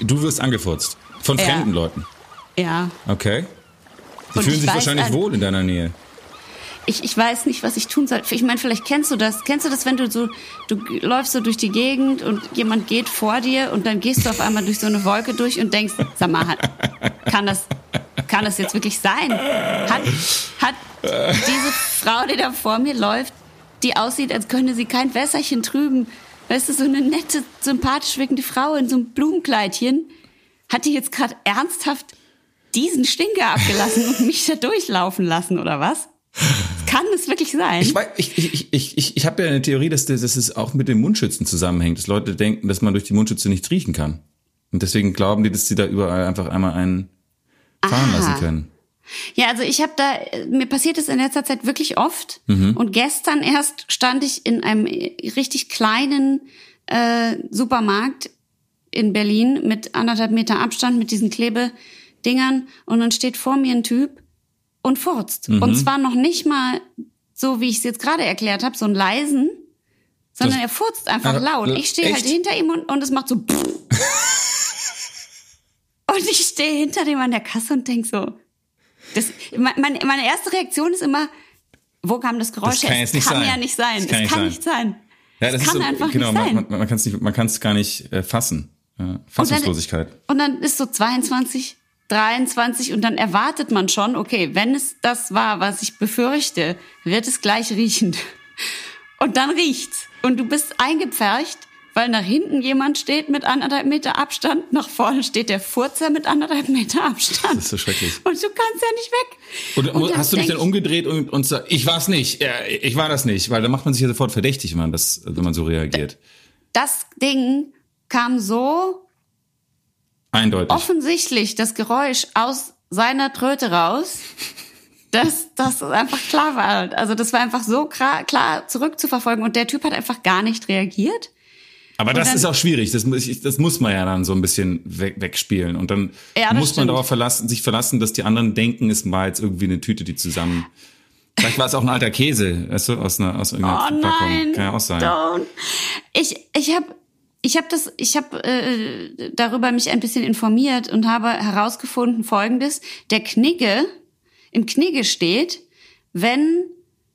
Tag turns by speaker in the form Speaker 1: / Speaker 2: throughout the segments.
Speaker 1: Du wirst angefurzt. Von
Speaker 2: Ja.
Speaker 1: fremden Leuten.
Speaker 2: Ja.
Speaker 1: Okay. Die
Speaker 2: Und
Speaker 1: fühlen
Speaker 2: ich
Speaker 1: sich
Speaker 2: weiß,
Speaker 1: wahrscheinlich wohl in deiner Nähe.
Speaker 2: Ich, ich weiß nicht, was ich tun soll. Ich meine, vielleicht kennst du das. Kennst du das, wenn du so, du läufst so durch die Gegend und jemand geht vor dir und dann gehst du auf einmal durch so eine Wolke durch und denkst, sag mal, kann das, kann das jetzt wirklich sein? Hat, hat diese Frau, die da vor mir läuft, die aussieht, als könne sie kein Wässerchen trüben, weißt du, so eine nette, sympathisch wirkende Frau in so einem Blumenkleidchen, hat die jetzt gerade ernsthaft diesen Stinker abgelassen und mich da durchlaufen lassen oder was? Kann es wirklich sein?
Speaker 1: Ich, weiß- ich, ich, ich, ich, ich habe ja eine Theorie, dass, das- dass es auch mit den Mundschützen zusammenhängt. Dass Leute denken, dass man durch die Mundschütze nicht riechen kann. Und deswegen glauben die, dass sie da überall einfach einmal einen fahren
Speaker 2: Aha.
Speaker 1: lassen können.
Speaker 2: Ja, also ich habe da, mir passiert es in letzter Zeit wirklich oft. Und gestern erst stand ich in einem richtig kleinen äh, Supermarkt in Berlin mit anderthalb Meter Abstand mit diesen Klebedingern und dann steht vor mir ein Typ und furzt. Und zwar noch nicht mal so, wie ich es jetzt gerade erklärt habe, so einen leisen, sondern
Speaker 1: Das-
Speaker 2: er furzt einfach
Speaker 1: Ah,
Speaker 2: laut. Ich stehe halt hinter ihm und, und es macht so Und ich stehe hinter dem an der Kasse und denk so, das, meine, meine erste Reaktion ist immer, wo kam das Geräusch
Speaker 1: Das kann
Speaker 2: her?
Speaker 1: nicht
Speaker 2: kann
Speaker 1: sein.
Speaker 2: ja nicht sein.
Speaker 1: Das
Speaker 2: Es
Speaker 1: kann
Speaker 2: kann,
Speaker 1: nicht
Speaker 2: nicht sein.
Speaker 1: Ja,
Speaker 2: Es
Speaker 1: das
Speaker 2: kann
Speaker 1: so,
Speaker 2: einfach
Speaker 1: genau,
Speaker 2: nicht sein.
Speaker 1: man, man, man kann es nicht, man kann es gar nicht äh, fassen. Ja, Fassungslosigkeit.
Speaker 2: Und dann ist so 22, 23 und dann erwartet man schon, okay, wenn es das war, was ich befürchte, wird es gleich riechen. Und dann riecht's. Und du bist eingepfercht, weil nach hinten jemand steht mit anderthalb Meter Abstand, nach vorne steht der Furzer mit anderthalb Meter Abstand.
Speaker 1: Das ist so schrecklich.
Speaker 2: Und du kannst ja nicht weg.
Speaker 1: Und,
Speaker 2: Und
Speaker 1: hast du dich dann umgedreht und, und sagst, ich war's nicht, ja, ich war das nicht, weil dann macht man sich ja sofort verdächtig, wenn man das, wenn man so reagiert.
Speaker 2: Das Ding kam so
Speaker 1: Eindeutig.
Speaker 2: offensichtlich, das Geräusch aus seiner Tröte raus, dass das einfach klar war. Also das war einfach so klar, klar zurückzuverfolgen und der Typ hat einfach gar nicht reagiert.
Speaker 1: Aber das
Speaker 2: dann-
Speaker 1: ist auch schwierig. Das das muss man ja dann so ein bisschen weg, wegspielen. Und dann
Speaker 2: Ja,
Speaker 1: muss man
Speaker 2: stimmt.
Speaker 1: darauf verlassen, sich verlassen, dass die anderen denken, es war jetzt irgendwie eine Tüte, die zusammen. Vielleicht war es auch ein alter Käse, weißt du, aus einer, aus irgendeiner
Speaker 2: Oh
Speaker 1: Verpackung.
Speaker 2: nein,
Speaker 1: Kann ja auch sein.
Speaker 2: don't. Ich, ich habe ich hab das, ich habe äh, darüber mich ein bisschen informiert und habe herausgefunden Folgendes: Der Knigge im Knigge steht, wenn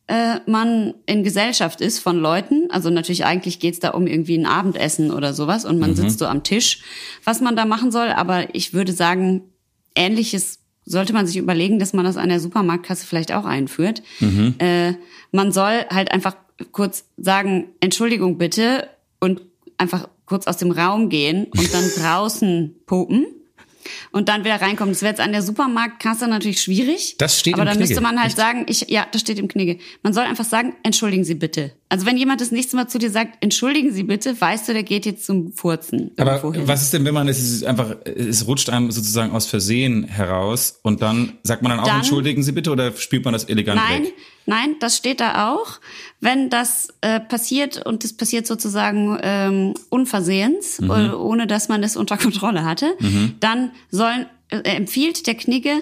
Speaker 2: äh, man in Gesellschaft ist von Leuten, also natürlich eigentlich geht's da um irgendwie ein Abendessen oder sowas und man
Speaker 1: Mhm.
Speaker 2: sitzt so am Tisch, was man da machen soll, aber ich würde sagen, ähnliches sollte man sich überlegen, dass man das an der Supermarktkasse vielleicht auch einführt.
Speaker 1: Mhm.
Speaker 2: Äh, man soll halt einfach kurz sagen, Entschuldigung bitte und einfach kurz aus dem Raum gehen und dann draußen pupen und dann wieder reinkommen. Das wäre jetzt an der Supermarktkasse natürlich schwierig.
Speaker 1: Das steht
Speaker 2: Aber
Speaker 1: im
Speaker 2: dann
Speaker 1: Knigge.
Speaker 2: müsste man halt
Speaker 1: Echt?
Speaker 2: sagen, ich, ja, das steht im Knigge. Man soll einfach sagen, entschuldigen Sie bitte. Also wenn jemand das nächste Mal zu dir sagt, entschuldigen Sie bitte, weißt du, der geht jetzt zum Furzen.
Speaker 1: Aber
Speaker 2: irgendwo hin.
Speaker 1: was ist denn, wenn man es ist einfach, es rutscht einem sozusagen aus Versehen heraus und dann sagt man dann auch,
Speaker 2: Dann-
Speaker 1: entschuldigen Sie bitte oder spielt man das elegant
Speaker 2: Nein,
Speaker 1: weg?
Speaker 2: nein, das steht da auch. Wenn das äh, passiert und das passiert sozusagen ähm, unversehens,
Speaker 1: Mhm.
Speaker 2: äh, ohne dass man das unter Kontrolle hatte, dann sollen äh, empfiehlt der Knigge,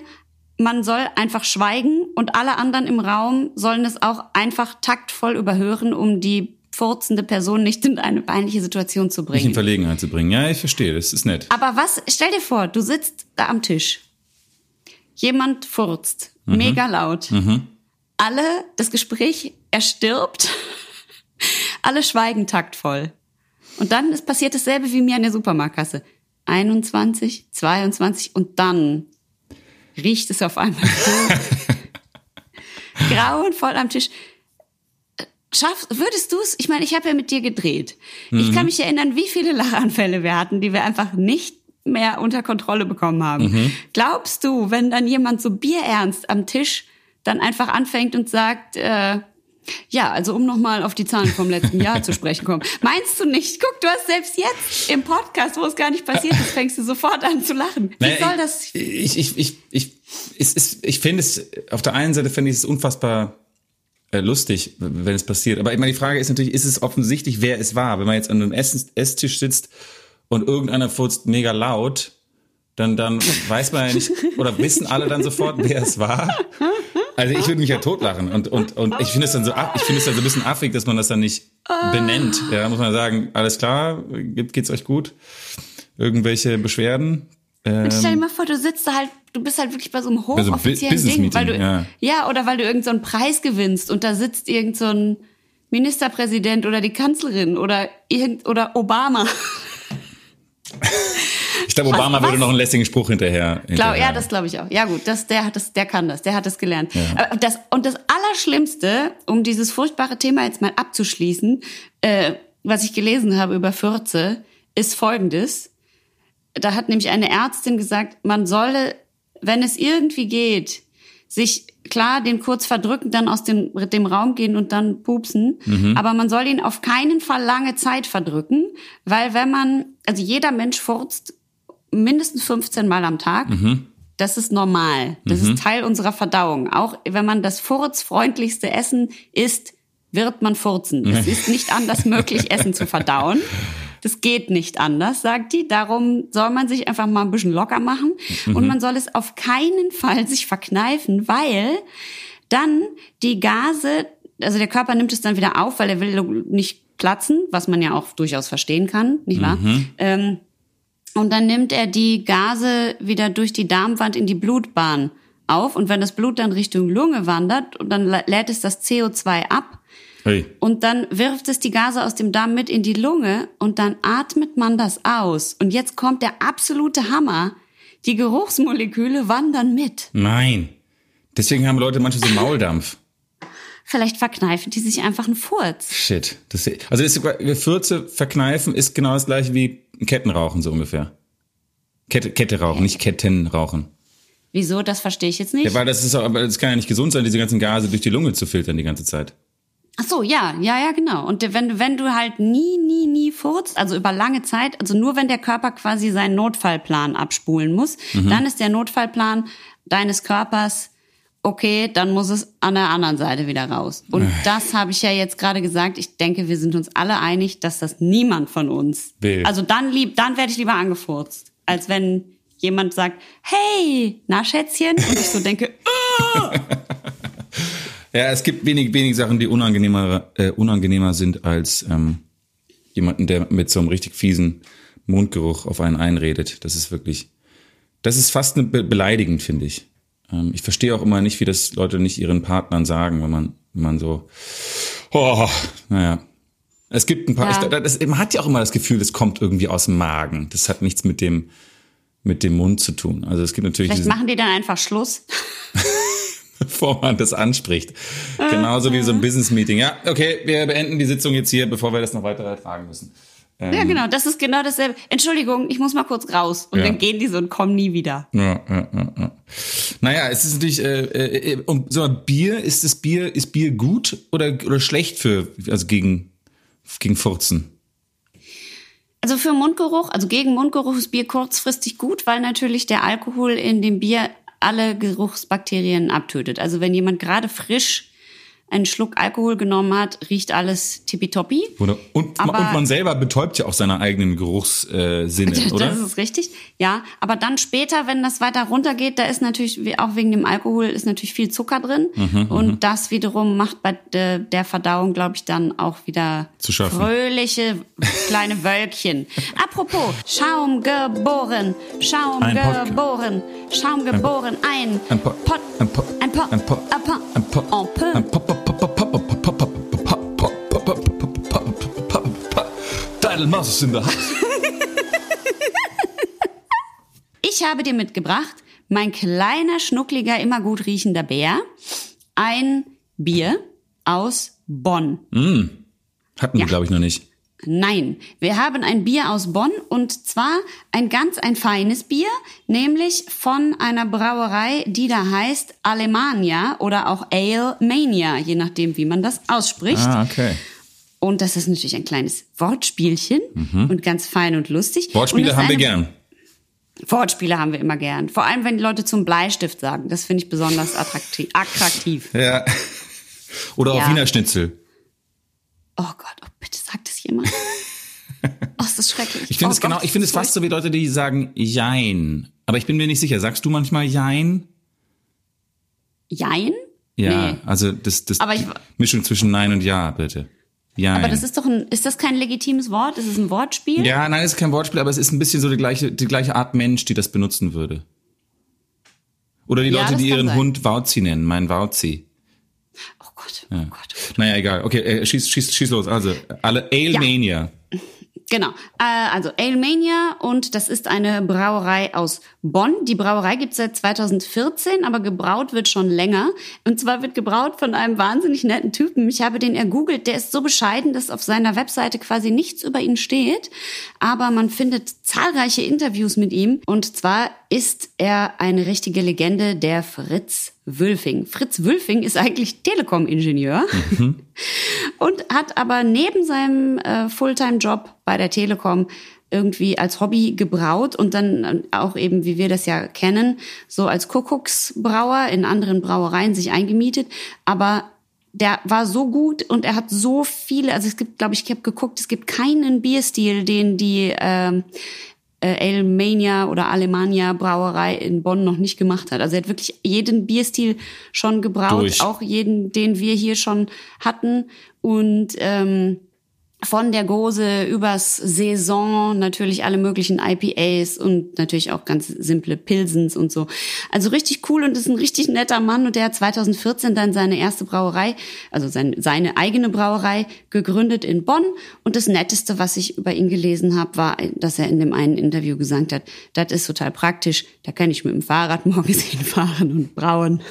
Speaker 2: man soll einfach schweigen und alle anderen im Raum sollen es auch einfach taktvoll überhören, um die furzende Person nicht in eine peinliche Situation zu
Speaker 1: Nicht in
Speaker 2: bringen.
Speaker 1: Verlegenheit zu bringen. Ja, ich verstehe, das ist nett.
Speaker 2: Aber was, stell dir vor, du sitzt da am Tisch. Jemand furzt,
Speaker 1: Mhm.
Speaker 2: mega laut. Alle, das Gespräch erstirbt. Alle schweigen taktvoll. Und dann ist passiert dasselbe wie mir an der Supermarktkasse. 21, 22 und dann riecht es auf einmal so grauenvoll am Tisch. Schaff, würdest du es? Ich meine, ich habe ja mit dir gedreht. Ich kann mich erinnern, wie viele Lachanfälle wir hatten, die wir einfach nicht mehr unter Kontrolle bekommen haben. Glaubst du, wenn dann jemand so bierernst am Tisch dann einfach anfängt und sagt, äh, ja, also um nochmal auf die Zahlen vom letzten Jahr zu sprechen kommen. Meinst du nicht? Guck, du hast selbst jetzt im Podcast, wo es gar nicht passiert ist, fängst du sofort an zu lachen. Wie
Speaker 1: Naja,
Speaker 2: soll das?
Speaker 1: Ich, ich, ich, ich, es ist, ich finde es, auf der einen Seite finde ich es unfassbar äh, lustig, wenn es passiert. Aber ich meine, die Frage ist natürlich, ist es offensichtlich, wer es war? Wenn man jetzt an einem Essen, Esstisch sitzt und irgendeiner furzt mega laut, dann, dann weiß man ja nicht, oder wissen alle dann sofort, wer es war. Also ich würde mich ja totlachen und, und, und ich finde es dann so, ich finde es dann so ein bisschen affig, dass man das dann nicht benennt. Ja, da muss man sagen, alles klar, geht- geht's euch gut? irgendwelche Beschwerden. Ähm,
Speaker 2: Und stell dir mal vor, du sitzt da halt, du bist halt wirklich bei so einem
Speaker 1: so
Speaker 2: hochoffiziellen Ding, weil du,
Speaker 1: Business-Meeting, ja.
Speaker 2: oder weil du irgendeinen so einen Preis gewinnst und da sitzt irgend so ein Ministerpräsident oder die Kanzlerin oder irgend, oder Obama.
Speaker 1: ich glaube, Obama
Speaker 2: was-
Speaker 1: würde noch einen lässigen Spruch hinterher.
Speaker 2: Glaub,
Speaker 1: hinterher.
Speaker 2: ja, das glaube ich auch. Ja gut, das, der hat das, der kann das, der hat das gelernt. Aber Das, und das Allerschlimmste, um dieses furchtbare Thema jetzt mal abzuschließen, äh, was ich gelesen habe über Fürze, ist folgendes. Da hat nämlich eine Ärztin gesagt, man solle, wenn es irgendwie geht, sich klar den kurz verdrücken, dann aus dem, dem Raum gehen und dann pupsen. Aber man soll ihn auf keinen Fall lange Zeit verdrücken, weil wenn man, also jeder Mensch furzt mindestens 15 Mal am Tag. Das ist normal. Das ist Teil unserer Verdauung. Auch wenn man das furzfreundlichste Essen isst, wird man furzen. Es ist nicht anders möglich, Essen zu verdauen. Das geht nicht anders, sagt die. Darum soll man sich einfach mal ein bisschen locker machen. Und man soll es auf keinen Fall sich verkneifen, weil dann die Gase, also der Körper nimmt es dann wieder auf, weil er will nicht platzen, was man ja auch durchaus verstehen kann, nicht wahr? Ähm, und dann nimmt er die Gase wieder durch die Darmwand in die Blutbahn auf. Und wenn das Blut dann Richtung Lunge wandert, dann lä- lädt es das CO2 ab.
Speaker 1: Hey.
Speaker 2: Und dann wirft es die Gase aus dem Darm mit in die Lunge und dann atmet man das aus. Und jetzt kommt der absolute Hammer. Die Geruchsmoleküle wandern mit.
Speaker 1: Nein. Deswegen haben Leute manchmal so Mauldampf.
Speaker 2: Vielleicht verkneifen die sich einfach einen Furz.
Speaker 1: Shit. Das, also ist, Fürze verkneifen ist genau das gleiche wie Kettenrauchen so ungefähr. Kette, Kette rauchen, nicht Ketten rauchen.
Speaker 2: Wieso? Das verstehe ich jetzt nicht.
Speaker 1: Ja, weil das ist auch, aber das kann ja nicht gesund sein, diese ganzen Gase durch die Lunge zu filtern die ganze Zeit.
Speaker 2: Ach so, ja, ja, ja, genau. Und wenn, wenn du halt nie, nie, nie furzt, also über lange Zeit, also nur wenn der Körper quasi seinen Notfallplan abspulen muss, dann ist der Notfallplan deines Körpers okay, dann muss es an der anderen Seite wieder raus. Und das habe ich ja jetzt gerade gesagt. Ich denke, wir sind uns alle einig, dass das niemand von uns
Speaker 1: Will.
Speaker 2: Also dann lieb, dann werde ich lieber angefurzt, als wenn jemand sagt, hey, na Schätzchen, und ich so denke,
Speaker 1: Ja, es gibt wenig, wenig Sachen, die unangenehmer, äh, unangenehmer sind als ähm, jemanden, der mit so einem richtig fiesen Mundgeruch auf einen einredet. Das ist wirklich, das ist fast beleidigend, finde ich. Ähm, ich verstehe auch immer nicht, wie das Leute nicht ihren Partnern sagen, wenn man, wenn man so, oh, naja. Es gibt ein paar,
Speaker 2: Ja.
Speaker 1: ich, das, man hat ja auch immer das Gefühl, das kommt irgendwie aus dem Magen. Das hat nichts mit dem, mit dem Mund zu tun. Also es gibt natürlich
Speaker 2: vielleicht machen die dann einfach Schluss.
Speaker 1: bevor man das anspricht. Genauso wie so ein Business-Meeting. Ja, okay, wir beenden die Sitzung jetzt hier, bevor wir das noch weiter erfragen müssen.
Speaker 2: Ja, genau, das ist genau dasselbe. Entschuldigung, ich muss mal kurz raus. Und
Speaker 1: Ja.
Speaker 2: dann gehen die so und kommen nie wieder.
Speaker 1: Ja, ja, ja, ja. Naja, es ist natürlich, äh, äh, und so Bier, ist das Bier, ist Bier gut oder, oder schlecht für, also gegen, gegen Furzen?
Speaker 2: Also für Mundgeruch, also gegen Mundgeruch ist Bier kurzfristig gut, weil natürlich der Alkohol in dem Bier alle Geruchsbakterien abtötet. Also wenn jemand gerade frisch einen Schluck Alkohol genommen hat, riecht alles tippitoppi.
Speaker 1: Oder? Und,
Speaker 2: Aber-
Speaker 1: und man selber betäubt ja auch seine eigenen Geruchssinne, äh, oder?
Speaker 2: Das ist richtig, ja. Aber dann später, wenn das weiter runtergeht, da ist natürlich, auch wegen dem Alkohol, ist natürlich viel Zucker drin.
Speaker 1: Mhm,
Speaker 2: und das wiederum macht bei de, der Verdauung, glaube ich, dann auch wieder
Speaker 1: Zu
Speaker 2: fröhliche kleine Wölkchen. Apropos, Schaum geboren, Schaum
Speaker 1: Ein Podcast.
Speaker 2: geboren, Schaum geboren, ein,
Speaker 1: Ein Po-
Speaker 2: Pot,
Speaker 1: ein Po-
Speaker 2: ein Po,
Speaker 1: ein Po-
Speaker 2: ein Po,
Speaker 1: ein Po-
Speaker 2: ein peu.
Speaker 1: ein Po- Po- Po- Po- Maus ist in der Hand.
Speaker 2: Ich habe dir mitgebracht, mein kleiner, schnuckliger, immer gut riechender Bär, ein Bier aus Bonn.
Speaker 1: Hatten wir, glaube ich, noch nicht.
Speaker 2: Nein, wir haben ein Bier aus Bonn und zwar ein ganz ein feines Bier, nämlich von einer Brauerei, die da heißt Alemania oder auch Ale Mania, je nachdem, wie man das ausspricht.
Speaker 1: Ah, okay.
Speaker 2: Und das ist natürlich ein kleines Wortspielchen und ganz fein und lustig. und
Speaker 1: Mhm. Wortspiele
Speaker 2: das
Speaker 1: haben wir gern.
Speaker 2: Wortspiele haben wir immer gern. Vor allem, wenn die Leute zum Bleistift sagen. Das finde ich besonders attraktiv. attraktiv.
Speaker 1: Ja. Oder auf
Speaker 2: Ja.
Speaker 1: Wiener Schnitzel.
Speaker 2: Oh Gott, oh, bitte sagt es jemand. Oh, ist das schrecklich.
Speaker 1: Ich finde
Speaker 2: oh
Speaker 1: es genau, ich finde es fast so wie Leute, die sagen Jein. Aber ich bin mir nicht sicher. Sagst du manchmal Jein?
Speaker 2: Jein?
Speaker 1: Ja,
Speaker 2: Nee.
Speaker 1: also das, das
Speaker 2: Aber ich-
Speaker 1: Mischung zwischen Nein und Ja, bitte. Ja.
Speaker 2: Aber das ist doch ein, ist das kein legitimes Wort? Ist es ein Wortspiel?
Speaker 1: Ja, nein, es ist kein Wortspiel, aber es ist ein bisschen so die gleiche, die gleiche Art Mensch, die das benutzen würde. Oder die
Speaker 2: Ja,
Speaker 1: Leute, die ihren
Speaker 2: sein.
Speaker 1: Hund Wauzi nennen, mein Wauzi.
Speaker 2: Oh Gott, oh Gott.
Speaker 1: Naja, egal. Okay, äh, schieß, schieß, schieß los. Also, alle Alemania.
Speaker 2: Genau. Äh, also Alemania und das ist eine Brauerei aus Bonn. Die Brauerei gibt's seit 2014, aber gebraut wird schon länger. Und zwar wird gebraut von einem wahnsinnig netten Typen. Ich habe den ergoogelt. Der ist so bescheiden, dass auf seiner Webseite quasi nichts über ihn steht. Aber man findet zahlreiche Interviews mit ihm. Und zwar ist er eine richtige Legende, der Fritz Wülfing. Fritz Wülfing ist eigentlich Telekom-Ingenieur und hat aber neben seinem äh, Fulltime-Job bei der Telekom irgendwie als Hobby gebraut und dann äh, auch eben, wie wir das ja kennen, so als Kuckucksbrauer in anderen Brauereien sich eingemietet. Aber der war so gut und er hat so viele, also es gibt, glaube ich, ich habe geguckt, es gibt keinen Bierstil, den die äh, Alemania oder Alemania Brauerei in Bonn noch nicht gemacht hat. Also er hat wirklich jeden Bierstil schon gebraut,
Speaker 1: Durch.
Speaker 2: auch jeden, den wir hier schon hatten. Und ähm, von der Gose übers Saison natürlich alle möglichen IPAs und natürlich auch ganz simple Pilsens und so. Also richtig cool und ist ein richtig netter Mann und der hat 2014 dann seine erste Brauerei, also sein, seine eigene Brauerei gegründet in Bonn und das Netteste, was ich über ihn gelesen habe, war, dass er in dem einen Interview gesagt hat, das ist total praktisch, da kann ich mit dem Fahrrad morgens hinfahren und brauen.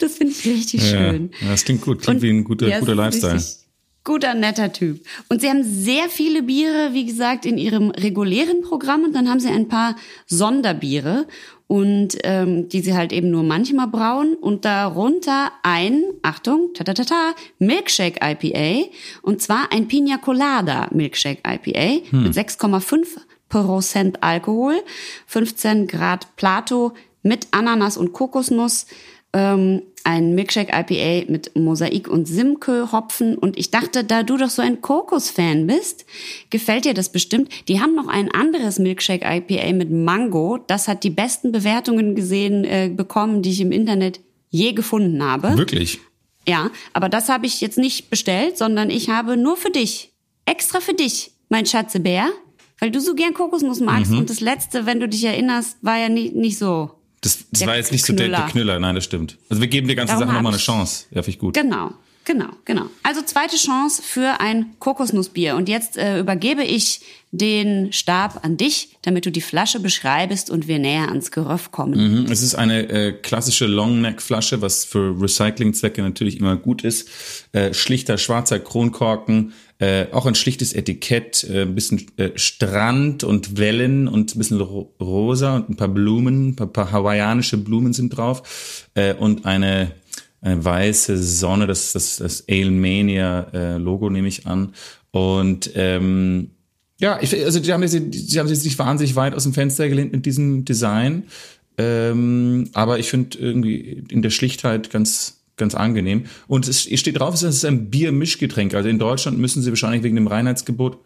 Speaker 2: Das finde ich richtig schön.
Speaker 1: Ja, das klingt gut. Klingt
Speaker 2: Und-
Speaker 1: wie ein guter,
Speaker 2: Ja,
Speaker 1: guter Lifestyle.
Speaker 2: richtig Guter, netter Typ. Und sie haben sehr viele Biere, wie gesagt, in ihrem regulären Programm. Und dann haben sie ein paar Sonderbiere. Und ähm, die sie halt eben nur manchmal brauen. Und darunter ein, Achtung, ta ta ta ta, Milkshake IPA und zwar ein Pina Colada Milkshake IPA mit 6,5 Prozent Alkohol, 15 Grad Plato mit Ananas und Kokosnuss ähm, ein Milkshake IPA mit Mosaik und Simke Hopfen und ich dachte, da du doch so ein Kokos-Fan bist, gefällt dir das bestimmt. Die haben noch ein anderes Milkshake IPA mit Mango, das hat die besten Bewertungen gesehen äh, bekommen, die ich im Internet je gefunden habe.
Speaker 1: Wirklich?
Speaker 2: Ja, aber das habe ich jetzt nicht bestellt, sondern ich habe nur für dich, extra für dich, mein Schatzebär, weil du so gern Kokosnuss magst und das letzte, wenn du dich erinnerst, war ja nicht, nicht so.
Speaker 1: Das, das war jetzt nicht so der, der
Speaker 2: Knüller.
Speaker 1: Knüller. Nein, das stimmt. Also wir geben der ganzen
Speaker 2: Darum
Speaker 1: Sache nochmal eine Chance. Ja, finde ich gut.
Speaker 2: Genau, genau, genau. Also zweite Chance für ein Kokosnussbier. Und jetzt äh, übergebe ich den Stab an dich, damit du die Flasche beschreibst und wir näher ans Geröff kommen.
Speaker 1: Mhm, Es ist eine äh, klassische Longneck-Flasche, was für Recyclingzwecke natürlich immer gut ist. Äh, schlichter schwarzer Kronkorken, äh, auch ein schlichtes Etikett, äh, ein bisschen äh, Strand und Wellen und ein bisschen ro rosa und ein paar Blumen, ein paar, paar hawaiianische Blumen sind drauf und eine eine weiße Sonne, das das, das Alemania äh, Logo nehme ich an und ähm, ja, ich, also die haben, jetzt, die haben sich nicht wahnsinnig weit aus dem Fenster gelehnt mit diesem Design. Ähm, aber ich finde irgendwie in der Schlichtheit ganz, ganz angenehm. Und es steht drauf, es ist ein Biermischgetränk. Also in Deutschland müssen sie wahrscheinlich wegen dem Reinheitsgebot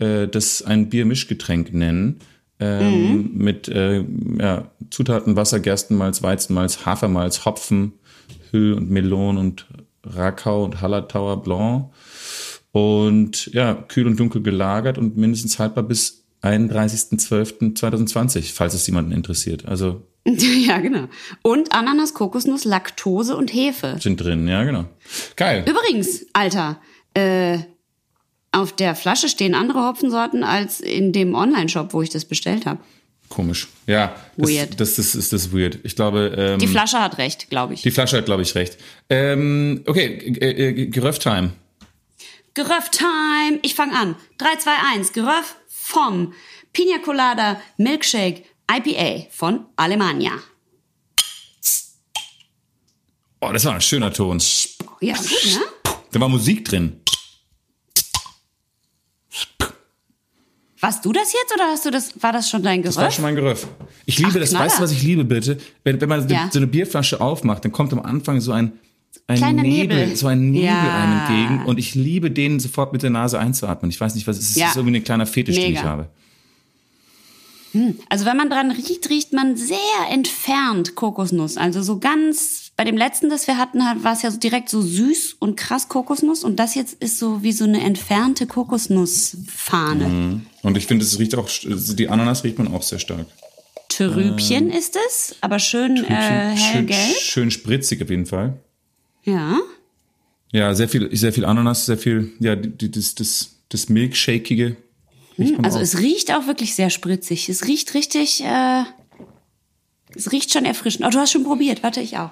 Speaker 1: äh, das ein Biermischgetränk nennen. Ähm, Mit äh, ja, Zutaten Wasser, Gerstenmalz, Weizenmalz, Hafermalz, Hopfen, Hüll und Melon und Rakau und Hallertauer Blanc. Und ja, kühl und dunkel gelagert und mindestens haltbar bis 31.12.2020, falls es jemanden interessiert. Also
Speaker 2: ja, genau. Und Ananas, Kokosnuss, Laktose und Hefe.
Speaker 1: sind drin, ja, genau. Geil.
Speaker 2: Übrigens, Alter, äh, auf der Flasche stehen andere Hopfensorten als in dem Online-Shop, wo ich das bestellt habe.
Speaker 1: Komisch. Ja, das,
Speaker 2: Weird.
Speaker 1: Das, das, ist das weird. Ich glaube, ähm,
Speaker 2: Die Flasche hat recht, glaube ich.
Speaker 1: die Flasche hat, glaube ich, recht. Ähm, okay, äh, äh, Geröff-Time.
Speaker 2: Geröff-Time. Ich fange an. 3, 2, 1. Geröff vom Pina Colada Milkshake IPA von Alemania.
Speaker 1: Oh, das war ein schöner Ton.
Speaker 2: Ja, gut, ne?
Speaker 1: Da war Musik drin.
Speaker 2: Warst du das jetzt oder hast du das, war das schon dein
Speaker 1: Das war schon mein Geröff. Ich liebe
Speaker 2: Ach,
Speaker 1: das.
Speaker 2: Knaller.
Speaker 1: Weißt du, was ich liebe, bitte? Wenn, wenn man
Speaker 2: Ja.
Speaker 1: so eine Bierflasche aufmacht, dann kommt am Anfang so ein, ein
Speaker 2: Kleiner
Speaker 1: Nebel,
Speaker 2: Nebel.
Speaker 1: so ein Nebel
Speaker 2: Ja.
Speaker 1: einem entgegen. Und ich liebe den sofort mit der Nase einzuatmen. Ich weiß nicht, was es ist.
Speaker 2: Ja.
Speaker 1: Ist irgendwie ein kleiner Fetisch, den
Speaker 2: Mega.
Speaker 1: ich habe.
Speaker 2: Also wenn man dran riecht, riecht man sehr entfernt Kokosnuss. Also so ganz bei dem letzten, das wir hatten, war es ja so direkt so süß und krass Kokosnuss und das jetzt ist so wie so eine entfernte Kokosnussfahne. Mhm.
Speaker 1: Und ich finde, es riecht auch, die Ananas riecht man auch sehr stark.
Speaker 2: Trübchen äh, ist es, aber schön äh, hellgelb.
Speaker 1: Schön, schön spritzig auf jeden Fall.
Speaker 2: Ja.
Speaker 1: Ja, sehr viel, sehr viel Ananas, sehr viel, ja, das, das, das Milkshakige.
Speaker 2: Hm, also auch. es riecht auch wirklich sehr spritzig. Es riecht richtig, äh, es riecht schon erfrischend. Oh, du hast schon probiert, warte, ich auch.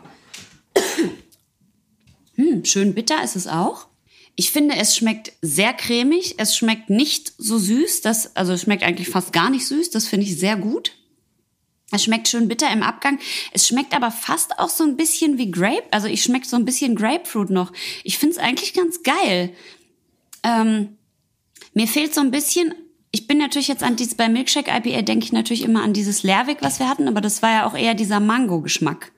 Speaker 2: Hm, schön bitter ist es auch. Ich finde, es schmeckt sehr cremig. Es schmeckt nicht so süß. Das, also es schmeckt eigentlich fast gar nicht süß. Das finde ich sehr gut. Es schmeckt schön bitter im Abgang. Es schmeckt aber fast auch so ein bisschen wie Grape. Also ich schmecke so ein bisschen Grapefruit noch. Ich finde es eigentlich ganz geil. Ähm, mir fehlt so ein bisschen. Ich bin natürlich jetzt an dieses bei Milkshake IPA denke ich natürlich immer an dieses Lerwick, was wir hatten, aber das war ja auch eher dieser Mango-Geschmack.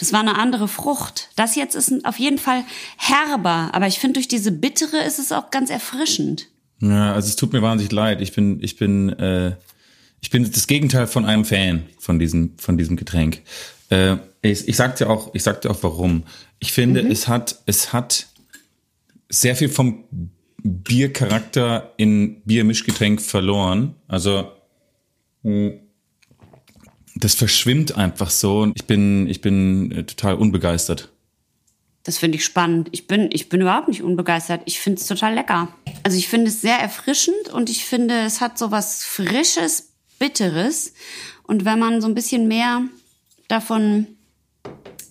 Speaker 2: Das war eine andere Frucht. Das jetzt ist auf jeden Fall herber, aber ich finde durch diese bittere ist es auch ganz erfrischend.
Speaker 1: Ja, also es tut mir wahnsinnig leid. Ich bin, ich bin äh, ich bin das Gegenteil von einem Fan von diesem, von diesem Getränk. Äh, ich, ich sagte auch, ich sagte auch warum. Ich finde, mhm. es hat, es hat sehr viel vom Biercharakter in Biermischgetränk verloren. Also, das verschwimmt einfach so ich bin, ich bin äh, total unbegeistert.
Speaker 2: Das finde ich spannend. Ich bin, ich bin überhaupt nicht unbegeistert. Ich finde es total lecker. Also ich finde es sehr erfrischend und ich finde, es hat so was Frisches, Bitteres. Und wenn man so ein bisschen mehr davon,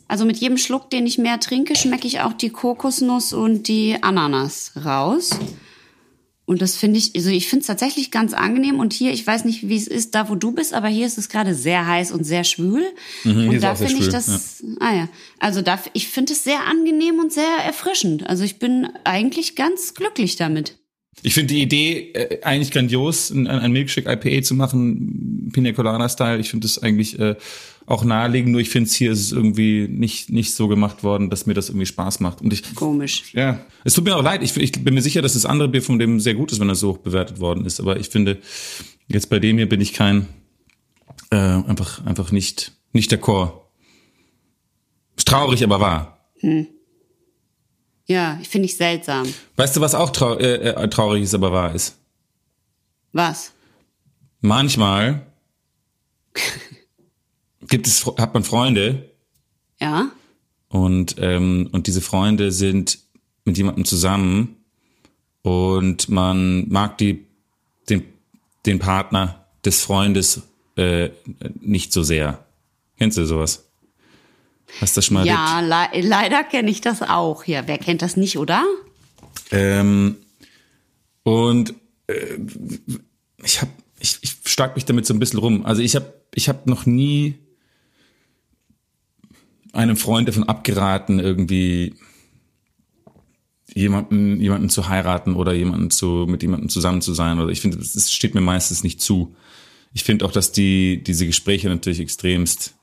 Speaker 2: also mit jedem Schluck, den ich mehr trinke, schmecke ich auch die Kokosnuss und die Ananas raus. Und das finde ich, also ich finde es tatsächlich ganz angenehm. Und hier, ich weiß nicht, wie es ist, da wo du bist, aber hier ist es gerade sehr heiß und sehr schwül. Mhm, und da finde ich das, ja. ah ja, also da, ich finde es sehr angenehm und sehr erfrischend. Also ich bin eigentlich ganz glücklich damit.
Speaker 1: Ich finde die Idee äh, eigentlich grandios, ein, ein Milkshake IPA zu machen, Pina Colada Style. Ich finde das eigentlich äh, auch naheliegend, nur ich finde es hier ist es irgendwie nicht nicht so gemacht worden, dass mir das irgendwie Spaß macht. Und ich
Speaker 2: komisch.
Speaker 1: Ja, es tut mir auch leid. Ich, ich bin mir sicher, dass das andere Bier von dem sehr gut ist, wenn er so hoch bewertet worden ist. Aber ich finde jetzt bei dem hier bin ich kein äh, einfach einfach nicht nicht der Chor. Ist traurig, aber wahr. Hm.
Speaker 2: Ja, finde ich seltsam.
Speaker 1: Weißt du, was auch trau äh, äh, traurig ist, aber wahr ist?
Speaker 2: Was?
Speaker 1: Manchmal gibt es, hat man Freunde.
Speaker 2: Ja.
Speaker 1: Und, ähm, und diese Freunde sind mit jemandem zusammen und man mag die, den, den Partner des Freundes äh, nicht so sehr. Kennst du sowas? Hast du das schon mal
Speaker 2: Ja, le leider kenne ich das auch. Ja, wer kennt das nicht, oder?
Speaker 1: Ähm, und äh, ich habe, ich, ich schlag mich damit so ein bisschen rum. Also ich habe, ich habe noch nie einem Freund davon abgeraten, irgendwie jemanden, jemanden zu heiraten oder jemanden zu, mit jemandem zusammen zu sein. Oder ich finde, das steht mir meistens nicht zu. Ich finde auch, dass die, diese Gespräche natürlich extremst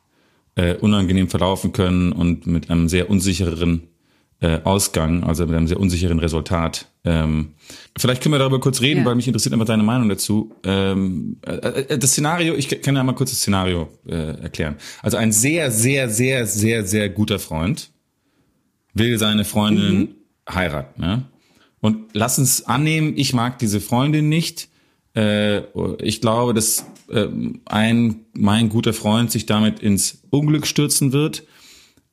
Speaker 1: äh, unangenehm verlaufen können und mit einem sehr unsicheren äh, Ausgang, also mit einem sehr unsicheren Resultat. Ähm, vielleicht können wir darüber kurz reden, ja. weil mich interessiert einfach deine Meinung dazu. Ähm, äh, äh, das Szenario, ich kann ja mal kurz das Szenario äh, erklären. Also ein sehr, sehr, sehr, sehr, sehr guter Freund will seine Freundin mhm. heiraten. Ja? Und lass uns annehmen, ich mag diese Freundin nicht. Äh, ich glaube, dass äh, ein mein guter Freund sich damit ins Unglück stürzen wird.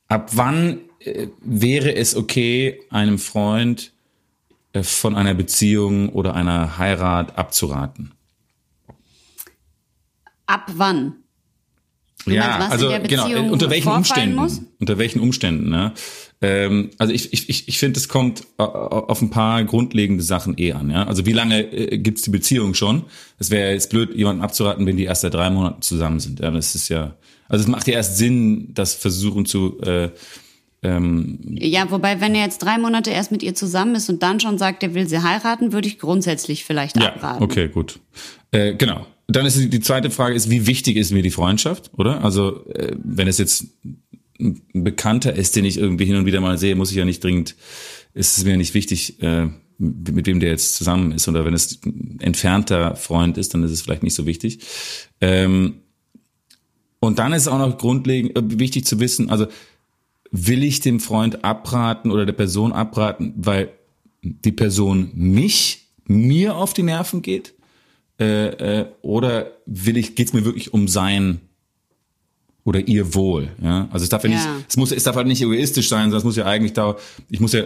Speaker 1: Ab wann äh, wäre es okay, einem Freund äh, von einer Beziehung oder einer Heirat abzuraten?
Speaker 2: Ab wann?
Speaker 1: Du ja, meinst, also genau, unter welchen Umständen? Muss? Unter welchen Umständen, ne? Ähm, also ich, ich, ich finde, es kommt auf ein paar grundlegende Sachen eh an. Ja? Also wie lange äh, gibt's die Beziehung schon? Es wäre jetzt blöd, jemanden abzuraten, wenn die erst seit drei Monaten zusammen sind. Ja, das ist ja, also es macht ja erst Sinn, das versuchen zu äh, ähm,
Speaker 2: ja, wobei, wenn er jetzt drei Monate erst mit ihr zusammen ist und dann schon sagt, er will sie heiraten, würde ich grundsätzlich vielleicht ja, abraten.
Speaker 1: Okay, gut. Äh, genau. Dann ist die zweite Frage ist, wie wichtig ist mir die Freundschaft, oder? Also äh, wenn es jetzt ein Bekannter ist, den ich irgendwie hin und wieder mal sehe, muss ich ja nicht dringend, ist es mir nicht wichtig, äh, mit wem der jetzt zusammen ist. Oder wenn es ein entfernter Freund ist, dann ist es vielleicht nicht so wichtig. Ähm, und dann ist es auch noch grundlegend äh, wichtig zu wissen, also will ich dem Freund abraten oder der Person abraten, weil die Person mich, mir auf die Nerven geht? Äh, äh, oder will ich, geht's mir wirklich um sein oder ihr Wohl? Ja? Also es darf ja,
Speaker 2: Ja.
Speaker 1: nicht, es muss, es darf halt nicht egoistisch sein, sondern es muss ja eigentlich da, ich muss ja